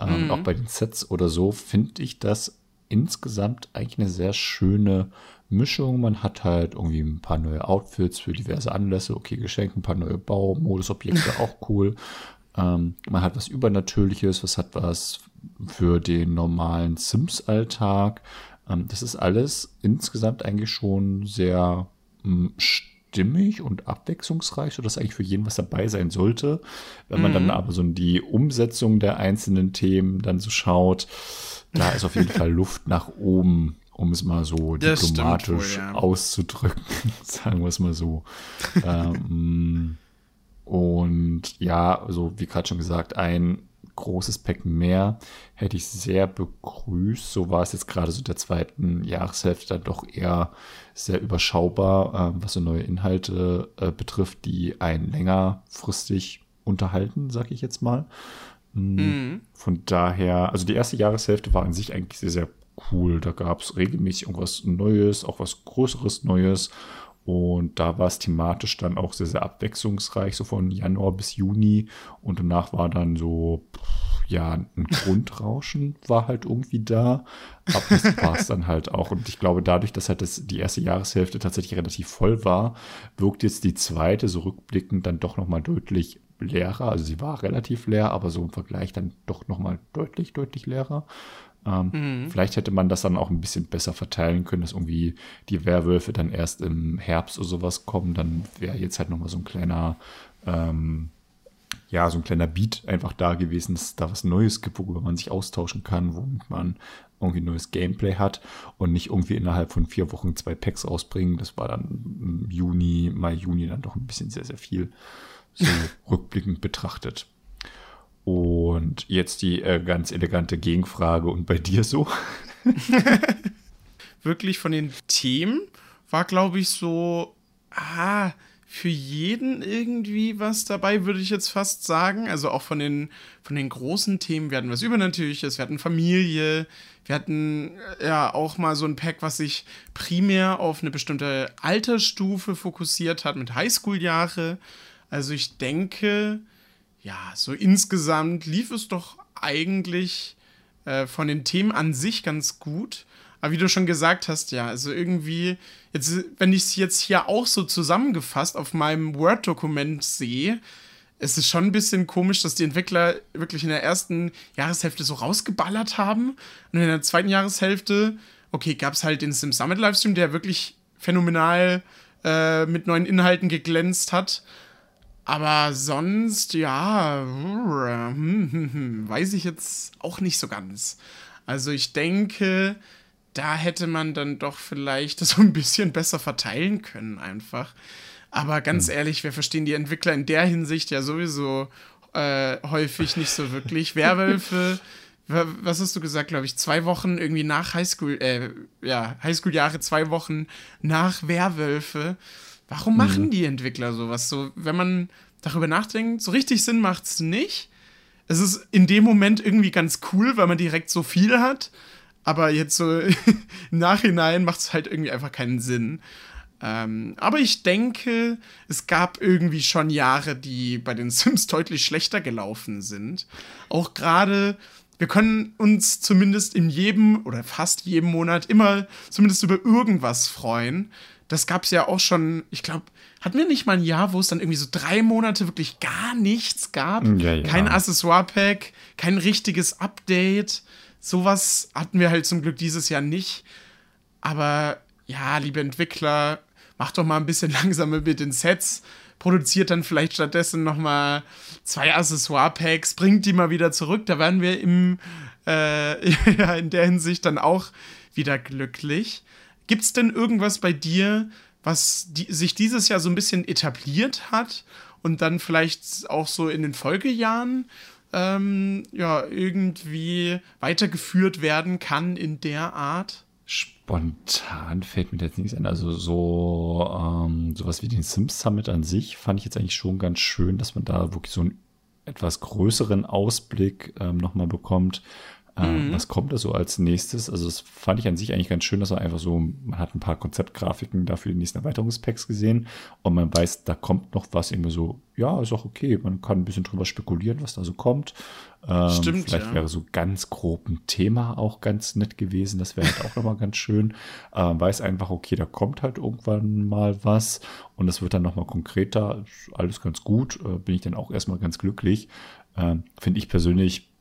ähm, mhm. auch bei den Sets oder so, finde ich das insgesamt eigentlich eine sehr schöne Mischung. Man hat halt irgendwie ein paar neue Outfits für diverse Anlässe, okay, Geschenke, ein paar neue Baumodusobjekte, auch cool. Ähm, man hat was Übernatürliches, was hat was für den normalen Sims-Alltag. Ähm, das ist alles insgesamt eigentlich schon sehr ähm, stimmig und abwechslungsreich, sodass eigentlich für jeden was dabei sein sollte. Wenn man mhm. dann aber so in die Umsetzung der einzelnen Themen dann so schaut, da ist auf jeden Fall Luft nach oben, um es mal so das diplomatisch wohl, ja. auszudrücken, sagen wir es mal so. ähm, und ja, also wie gerade schon gesagt, ein großes Pack mehr hätte ich sehr begrüßt. So war es jetzt gerade so der zweiten Jahreshälfte dann doch eher sehr überschaubar, äh, was so neue Inhalte äh, betrifft, die einen längerfristig unterhalten, sag ich jetzt mal. Mm, mhm. Von daher, also die erste Jahreshälfte war an sich eigentlich sehr, sehr cool. Da gab es regelmäßig irgendwas Neues, auch was Größeres Neues. Und da war es thematisch dann auch sehr, sehr abwechslungsreich, so von Januar bis Juni. Und danach war dann so, ja, ein Grundrauschen war halt irgendwie da. Aber das war es dann halt auch. Und ich glaube, dadurch, dass halt das, die erste Jahreshälfte tatsächlich relativ voll war, wirkt jetzt die zweite so rückblickend dann doch nochmal deutlich leerer. Also sie war relativ leer, aber so im Vergleich dann doch nochmal deutlich, deutlich leerer. Ähm, mhm. Vielleicht hätte man das dann auch ein bisschen besser verteilen können, dass irgendwie die Werwölfe dann erst im Herbst oder sowas kommen. Dann wäre jetzt halt nochmal so ein kleiner, ähm, ja, so ein kleiner Beat einfach da gewesen, dass es da was Neues gibt, worüber man sich austauschen kann, womit man irgendwie neues Gameplay hat und nicht irgendwie innerhalb von vier Wochen zwei Packs rausbringen. Das war dann im Juni, Mai, Juni dann doch ein bisschen sehr, sehr viel so rückblickend betrachtet. Und jetzt die äh, ganz elegante Gegenfrage. Und bei dir so? Wirklich von den Themen war, glaube ich, so, ah, für jeden irgendwie was dabei, würde ich jetzt fast sagen. Also auch von den, von den großen Themen. Wir hatten was Übernatürliches, wir hatten Familie, wir hatten äh, ja auch mal so ein Pack, was sich primär auf eine bestimmte Altersstufe fokussiert hat mit Highschool-Jahre. Also ich denke, ja, so insgesamt lief es doch eigentlich äh, von den Themen an sich ganz gut. Aber wie du schon gesagt hast, ja, also irgendwie, jetzt, wenn ich es jetzt hier auch so zusammengefasst auf meinem Word-Dokument sehe, es ist schon ein bisschen komisch, dass die Entwickler wirklich in der ersten Jahreshälfte so rausgeballert haben. Und in der zweiten Jahreshälfte, okay, gab es halt den Sim Summit Livestream, der wirklich phänomenal äh, mit neuen Inhalten geglänzt hat. Aber sonst, ja, weiß ich jetzt auch nicht so ganz. Also ich denke, da hätte man dann doch vielleicht so ein bisschen besser verteilen können einfach. Aber ganz mhm. ehrlich, wir verstehen die Entwickler in der Hinsicht ja sowieso äh, häufig nicht so wirklich. Werwölfe, was hast du gesagt, glaube ich, zwei Wochen irgendwie nach Highschool, äh, ja, Highschool-Jahre, zwei Wochen nach Werwölfe. Warum machen mhm. die Entwickler sowas? So, wenn man darüber nachdenkt, so richtig Sinn macht es nicht. Es ist in dem Moment irgendwie ganz cool, weil man direkt so viel hat. Aber jetzt so im Nachhinein macht es halt irgendwie einfach keinen Sinn. Ähm, aber ich denke, es gab irgendwie schon Jahre, die bei den Sims deutlich schlechter gelaufen sind. Auch gerade, wir können uns zumindest in jedem oder fast jedem Monat immer zumindest über irgendwas freuen das gab es ja auch schon, ich glaube, hatten wir nicht mal ein Jahr, wo es dann irgendwie so drei Monate wirklich gar nichts gab? Ja, ja. Kein Accessoire-Pack, kein richtiges Update. Sowas hatten wir halt zum Glück dieses Jahr nicht. Aber ja, liebe Entwickler, macht doch mal ein bisschen langsamer mit den Sets, produziert dann vielleicht stattdessen noch mal zwei Accessoire-Packs, bringt die mal wieder zurück. Da werden wir im, äh, in der Hinsicht dann auch wieder glücklich. Gibt es denn irgendwas bei dir, was die, sich dieses Jahr so ein bisschen etabliert hat und dann vielleicht auch so in den Folgejahren ähm, ja irgendwie weitergeführt werden kann in der Art? Spontan fällt mir jetzt nichts ein. Also so ähm, sowas wie den Sims Summit an sich fand ich jetzt eigentlich schon ganz schön, dass man da wirklich so einen etwas größeren Ausblick ähm, nochmal bekommt. Ähm, mhm. Was kommt da so als nächstes? Also das fand ich an sich eigentlich ganz schön, dass man einfach so, man hat ein paar Konzeptgrafiken dafür die nächsten Erweiterungspacks gesehen und man weiß, da kommt noch was irgendwie so, ja, ist auch okay, man kann ein bisschen drüber spekulieren, was da so kommt. Ähm, Stimmt, Vielleicht ja. wäre so ganz grob ein Thema auch ganz nett gewesen, das wäre halt auch nochmal ganz schön. Äh, man weiß einfach, okay, da kommt halt irgendwann mal was und es wird dann nochmal konkreter, alles ganz gut, äh, bin ich dann auch erstmal ganz glücklich. Äh, Finde ich persönlich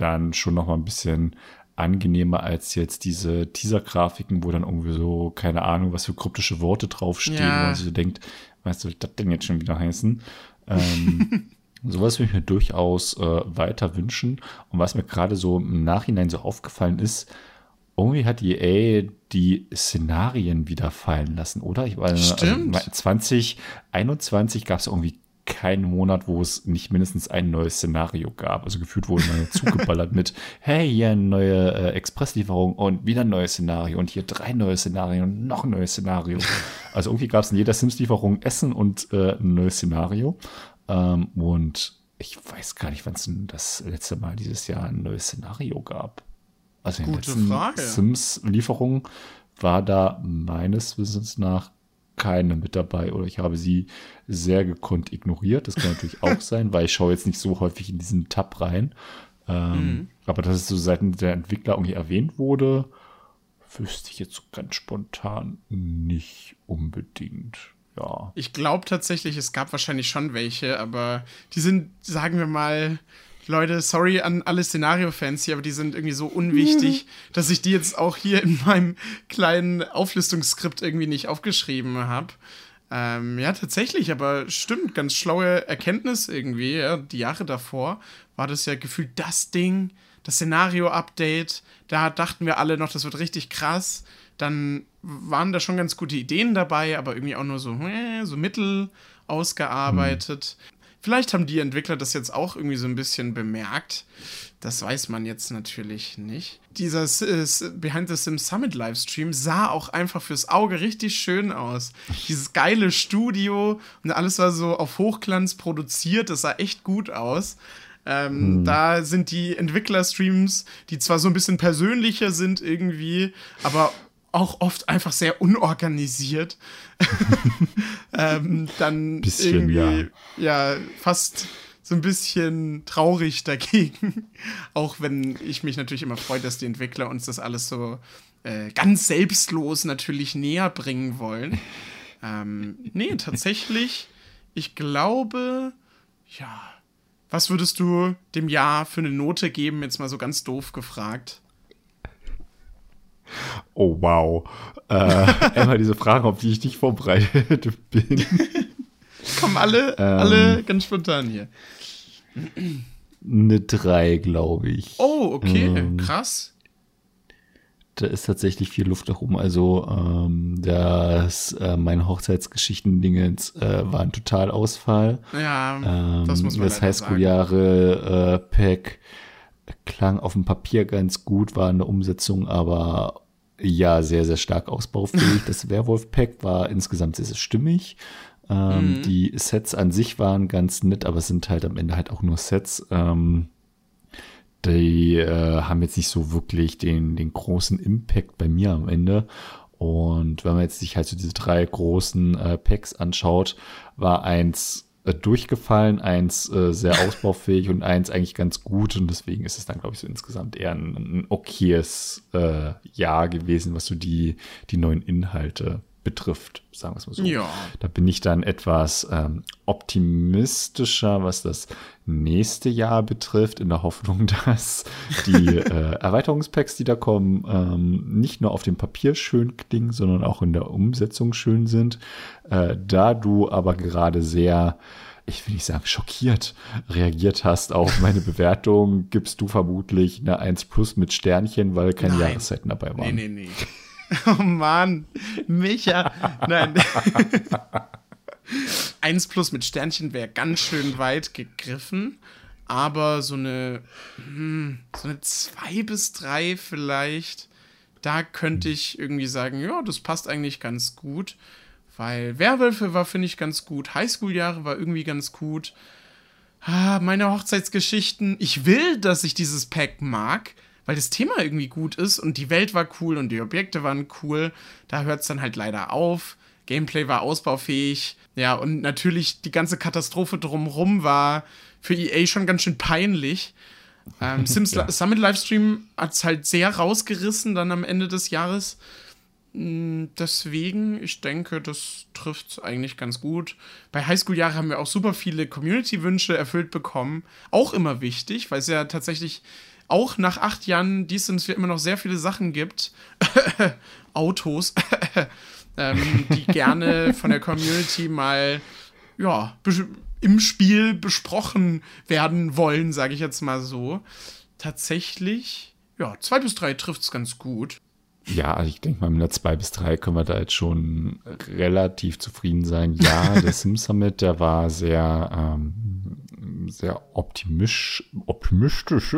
dann schon noch mal ein bisschen angenehmer als jetzt diese Teaser-Grafiken, wo dann irgendwie so, keine Ahnung, was für kryptische Worte draufstehen, ja. wo man sich so denkt, weißt du, was das denn jetzt schon wieder heißen? Ähm, sowas würde ich mir durchaus äh, weiter wünschen. Und was mir gerade so im Nachhinein so aufgefallen ist, irgendwie hat EA die Szenarien wieder fallen lassen, oder? Ich weiß, also Stimmt. Also 2021 gab es irgendwie keinen Monat, wo es nicht mindestens ein neues Szenario gab. Also gefühlt wurde man zugeballert mit, hey, hier eine neue äh, Expresslieferung und wieder ein neues Szenario und hier drei neue Szenarien und noch ein neues Szenario. Also irgendwie gab es in jeder Sims-Lieferung Essen und äh, ein neues Szenario. Ähm, und ich weiß gar nicht, wann es das letzte Mal dieses Jahr ein neues Szenario gab. Also in Gute Sims-Lieferung war da meines Wissens nach keine mit dabei oder ich habe sie sehr gekonnt ignoriert. Das kann natürlich auch sein, weil ich schaue jetzt nicht so häufig in diesen Tab rein. Ähm, mhm. Aber dass es so seitens der Entwickler irgendwie erwähnt wurde, wüsste ich jetzt so ganz spontan nicht unbedingt. Ja. Ich glaube tatsächlich, es gab wahrscheinlich schon welche, aber die sind, sagen wir mal, Leute, sorry an alle Szenario-Fans hier, aber die sind irgendwie so unwichtig, dass ich die jetzt auch hier in meinem kleinen Auflistungsskript irgendwie nicht aufgeschrieben habe. Ähm, ja, tatsächlich, aber stimmt, ganz schlaue Erkenntnis irgendwie. Ja. Die Jahre davor war das ja gefühlt das Ding, das Szenario-Update. Da dachten wir alle noch, das wird richtig krass. Dann waren da schon ganz gute Ideen dabei, aber irgendwie auch nur so, äh, so mittel ausgearbeitet. Hm. Vielleicht haben die Entwickler das jetzt auch irgendwie so ein bisschen bemerkt. Das weiß man jetzt natürlich nicht. Dieser Behind the Sims Summit Livestream sah auch einfach fürs Auge richtig schön aus. Dieses geile Studio und alles war so auf Hochglanz produziert. Das sah echt gut aus. Ähm, hm. Da sind die Entwickler-Streams, die zwar so ein bisschen persönlicher sind irgendwie, aber auch oft einfach sehr unorganisiert. ähm, dann bisschen, irgendwie, ja. ja, fast so ein bisschen traurig dagegen. auch wenn ich mich natürlich immer freue, dass die Entwickler uns das alles so äh, ganz selbstlos natürlich näher bringen wollen. Ähm, nee, tatsächlich, ich glaube, ja. Was würdest du dem Jahr für eine Note geben? Jetzt mal so ganz doof gefragt. Oh, wow. Äh, immer diese Fragen, auf die ich nicht vorbereitet bin. Kommen alle, ähm, alle ganz spontan hier. Eine 3, glaube ich. Oh, okay, ähm, krass. Da ist tatsächlich viel Luft nach oben. Also, ähm, das, äh, mein Hochzeitsgeschichten-Dingens äh, war ein Totalausfall. Ja, das muss man Das Highschool-Jahre-Pack äh, klang auf dem Papier ganz gut, war eine Umsetzung, aber ja, sehr, sehr stark ausbaufähig. Das Werwolf-Pack war insgesamt sehr, sehr stimmig. Ähm, mhm. Die Sets an sich waren ganz nett, aber es sind halt am Ende halt auch nur Sets. Ähm, die äh, haben jetzt nicht so wirklich den, den großen Impact bei mir am Ende. Und wenn man jetzt sich halt so diese drei großen äh, Packs anschaut, war eins durchgefallen, eins äh, sehr ausbaufähig und eins eigentlich ganz gut. Und deswegen ist es dann, glaube ich, so insgesamt eher ein, ein okayes äh, Jahr gewesen, was so die, die neuen Inhalte betrifft, sagen wir es mal so. Ja. Da bin ich dann etwas ähm, optimistischer, was das nächste Jahr betrifft, in der Hoffnung, dass die äh, Erweiterungspacks, die da kommen, ähm, nicht nur auf dem Papier schön klingen, sondern auch in der Umsetzung schön sind. Äh, da du aber gerade sehr ich will nicht sagen, schockiert reagiert hast auf meine Bewertung, gibst du vermutlich eine 1 plus mit Sternchen, weil keine Nein. Jahreszeiten dabei waren. Nee, nee, nee. Oh Mann, Micha. Nein. Eins plus mit Sternchen wäre ganz schön weit gegriffen. Aber so eine, hm, so eine zwei bis drei vielleicht, da könnte ich irgendwie sagen, ja, das passt eigentlich ganz gut. Weil Werwölfe war, finde ich, ganz gut. Highschool-Jahre war irgendwie ganz gut. Ah, meine Hochzeitsgeschichten. Ich will, dass ich dieses Pack mag, weil das Thema irgendwie gut ist und die Welt war cool und die Objekte waren cool. Da hört es dann halt leider auf. Gameplay war ausbaufähig. Ja, und natürlich die ganze Katastrophe drumrum war für EA schon ganz schön peinlich. Ähm, Sims Ja. Summit Livestream hat es halt sehr rausgerissen dann am Ende des Jahres. Mm, Deswegen, ich denke, das trifft es eigentlich ganz gut. Bei Highschool-Jahre haben wir auch super viele Community-Wünsche erfüllt bekommen. Auch immer wichtig, weil es ja tatsächlich auch nach acht Jahren die Sims immer noch sehr viele Sachen gibt. Autos, ähm, die gerne von der Community mal ja, im Spiel besprochen werden wollen, sage ich jetzt mal so. Tatsächlich, ja, zwei bis drei trifft es ganz gut. Ja, also ich denke mal, mit einer 2 bis 3 können wir da jetzt schon relativ zufrieden sein. Ja, der Sim Summit, der war sehr, ähm, sehr optimisch, optimistisch,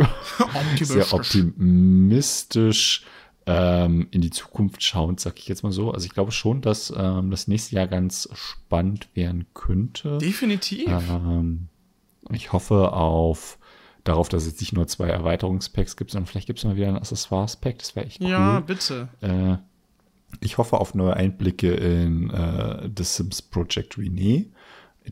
sehr optimistisch ähm, in die Zukunft schauend, sag ich jetzt mal so. Also ich glaube schon, dass ähm, das nächste Jahr ganz spannend werden könnte. Definitiv. Ähm, ich hoffe auf darauf, dass es nicht nur zwei Erweiterungspacks gibt, sondern vielleicht gibt es mal wieder ein Accessoires-Pack. Das wäre echt cool. Ja, bitte. Äh, ich hoffe auf neue Einblicke in äh, The Sims Project Renee.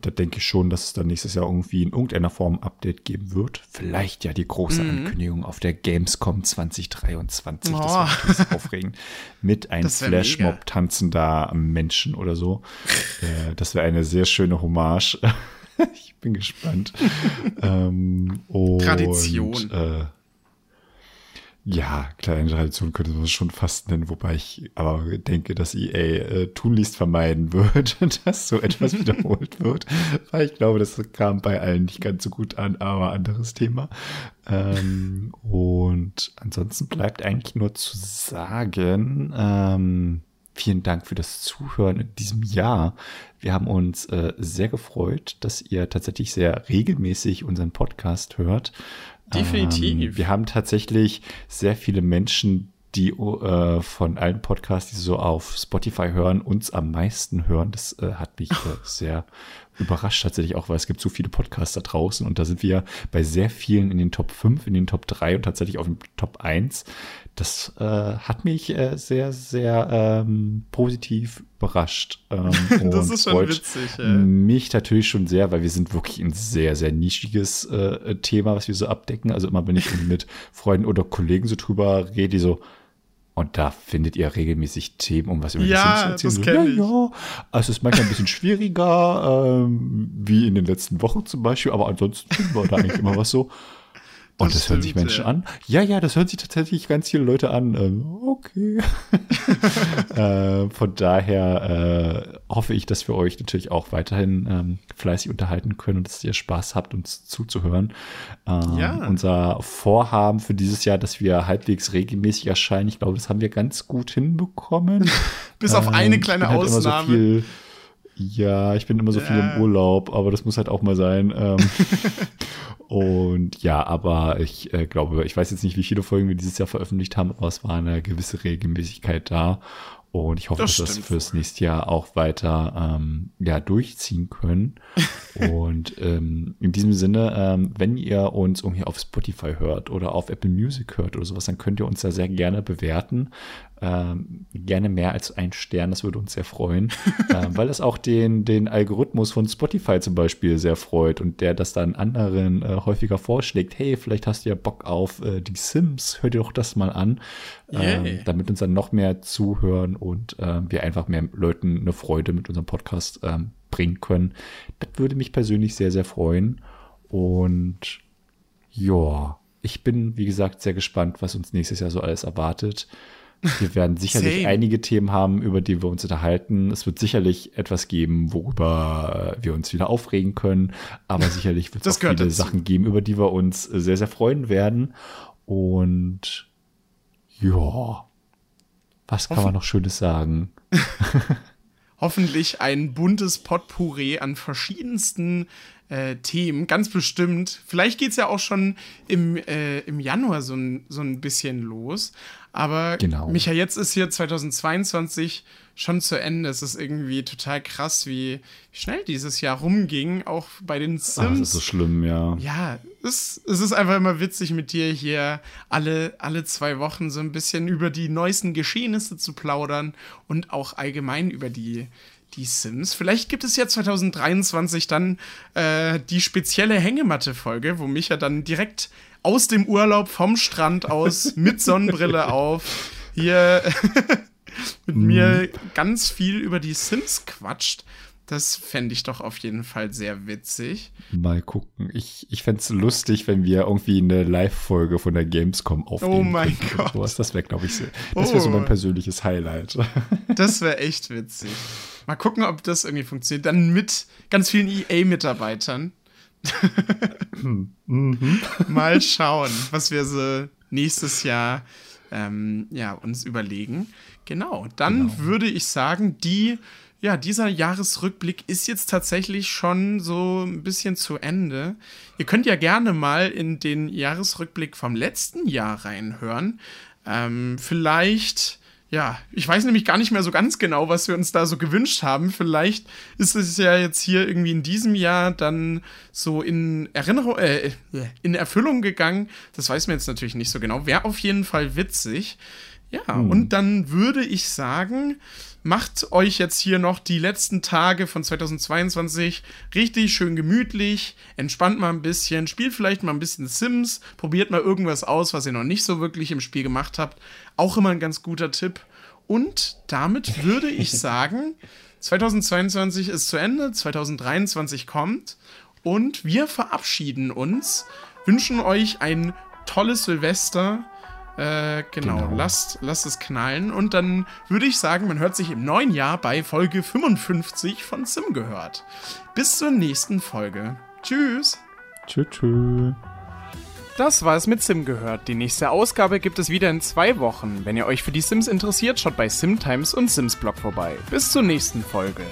Da denke ich schon, dass es dann nächstes Jahr irgendwie in irgendeiner Form ein Update geben wird. Vielleicht ja die große Mhm. Ankündigung auf der Gamescom 2023. Das Oh. war natürlich aufregend. Mit einem Das. Flashmob tanzender Menschen oder so. äh, das wäre eine sehr schöne Hommage. ich bin gespannt. ähm, und, Tradition. Äh, ja, kleine Tradition könnte man es schon fast nennen, wobei ich aber denke, dass EA äh, tunlichst vermeiden wird, dass so etwas wiederholt wird, weil ich glaube, das kam bei allen nicht ganz so gut an, aber anderes Thema. Ähm, und ansonsten bleibt eigentlich nur zu sagen, ähm, vielen Dank für das Zuhören in diesem Jahr. Wir haben uns äh, sehr gefreut, dass ihr tatsächlich sehr regelmäßig unseren Podcast hört. Definitiv. Ähm, wir haben tatsächlich sehr viele Menschen, die äh, von allen Podcasts, die so auf Spotify hören, uns am meisten hören. Das äh, hat mich äh, sehr überrascht tatsächlich auch, weil es gibt so viele Podcasts da draußen und da sind wir bei sehr vielen in den Top 5, in den Top 3 und tatsächlich auf dem Top 1. Das äh, hat mich äh, sehr, sehr ähm, positiv überrascht. Ähm, Das und ist schon witzig, ja. Mich natürlich schon sehr, weil wir sind wirklich ein sehr, sehr nischiges äh, Thema, was wir so abdecken. Also immer, wenn ich mit Freunden oder Kollegen so drüber rede, die so, und da findet ihr regelmäßig Themen, um was über Ja, die Sims zu das erzählen. kenn so, ja, ja. Also es ist manchmal ein bisschen schwieriger, ähm, wie in den letzten Wochen zum Beispiel, aber ansonsten finden wir da eigentlich immer was so. Und das, Das hören sich Menschen an. Ja, ja, das hören sich tatsächlich ganz viele Leute an. Ähm, okay. äh, von daher äh, hoffe ich, dass wir euch natürlich auch weiterhin ähm, fleißig unterhalten können und dass ihr Spaß habt, uns zuzuhören. Ähm, Ja. Unser Vorhaben für dieses Jahr, dass wir halbwegs regelmäßig erscheinen, ich glaube, das haben wir ganz gut hinbekommen. Bis auf eine Ähm, kleine ich bin halt ja, ich bin immer so viel Ja. im Urlaub, aber das muss halt auch mal sein. Ähm, und ja, aber ich äh, glaube, ich weiß jetzt nicht, wie viele Folgen wir dieses Jahr veröffentlicht haben, aber es war eine gewisse Regelmäßigkeit da. Und ich hoffe, Das dass wir das fürs nächste Jahr auch weiter ähm, ja, durchziehen können. und ähm, in diesem Sinne, ähm, wenn ihr uns irgendwie auf Spotify hört oder auf Apple Music hört oder sowas, dann könnt ihr uns da sehr gerne bewerten. Ähm, gerne mehr als ein Stern, das würde uns sehr freuen, äh, weil es auch den, den Algorithmus von Spotify zum Beispiel sehr freut und der das dann anderen äh, häufiger vorschlägt. Hey, vielleicht hast du ja Bock auf äh, die Sims, hör dir doch das mal an, yeah. Ähm, damit uns dann noch mehr zuhören und äh, wir einfach mehr Leuten eine Freude mit unserem Podcast ähm, bringen können. Das würde mich persönlich sehr, sehr freuen und ja, ich bin, wie gesagt, sehr gespannt, was uns nächstes Jahr so alles erwartet. Wir werden sicherlich einige Themen haben, über die wir uns unterhalten. Es wird sicherlich etwas geben, worüber wir uns wieder aufregen können. Aber sicherlich wird es auch viele dazu. Sachen geben, über die wir uns sehr, sehr freuen werden. Und ja, was kann Hoffen man noch Schönes sagen? Hoffentlich ein buntes Potpourri an verschiedensten äh, Themen, ganz bestimmt. Vielleicht geht es ja auch schon im, äh, im Januar so ein, so ein bisschen los. Aber genau. Micha, jetzt ist hier 2022 schon zu Ende. Es ist irgendwie total krass, wie schnell dieses Jahr rumging, auch bei den Sims. Ach, das ist so schlimm, ja. Ja, es, es ist einfach immer witzig, mit dir hier alle, alle zwei Wochen so ein bisschen über die neuesten Geschehnisse zu plaudern und auch allgemein über die, die Sims. Vielleicht gibt es ja 2023 dann äh, die spezielle Hängematte-Folge, wo Micha dann direkt aus dem Urlaub vom Strand aus mit Sonnenbrille auf hier mit mm. mir ganz viel über die Sims quatscht. Das fände ich doch auf jeden Fall sehr witzig. Mal gucken. Ich, ich fände es lustig, wenn wir irgendwie eine Live-Folge von der Gamescom aufnehmen. Oh mein Gott. Das wäre, glaube ich, so, das wäre so mein oh. persönliches Highlight. Das wäre echt witzig. Mal gucken, ob das irgendwie funktioniert. Dann mit ganz vielen EA-Mitarbeitern. mhm. Mal schauen, was wir so nächstes Jahr ähm, ja, uns überlegen. Genau, dann genau. würde ich sagen, die, ja, dieser Jahresrückblick ist jetzt tatsächlich schon so ein bisschen zu Ende. Ihr könnt ja gerne mal in den Jahresrückblick vom letzten Jahr reinhören. Ähm, vielleicht ja, ich weiß nämlich gar nicht mehr so ganz genau, was wir uns da so gewünscht haben. Vielleicht ist es ja jetzt hier irgendwie in diesem Jahr dann so in Erinnerung, äh, in Erfüllung gegangen. Das weiß man jetzt natürlich nicht so genau. Wäre auf jeden Fall witzig. Ja, hm. und dann würde ich sagen, macht euch jetzt hier noch die letzten Tage von 2022 richtig schön gemütlich, entspannt mal ein bisschen, spielt vielleicht mal ein bisschen Sims, probiert mal irgendwas aus, was ihr noch nicht so wirklich im Spiel gemacht habt. Auch immer ein ganz guter Tipp. Und damit würde ich sagen, 2022 ist zu Ende, 2023 kommt und wir verabschieden uns, wünschen euch ein tolles Silvester äh, genau, genau. Lasst, lasst es knallen. Und dann würde ich sagen, man hört sich im neuen Jahr bei Folge 55 von Sim gehört. Bis zur nächsten Folge. Tschüss. Tschüss. tschüss. Das war es mit Sim gehört. Die nächste Ausgabe gibt es wieder in zwei Wochen. Wenn ihr euch für die Sims interessiert, schaut bei Simtimes und Sims Blog vorbei. Bis zur nächsten Folge.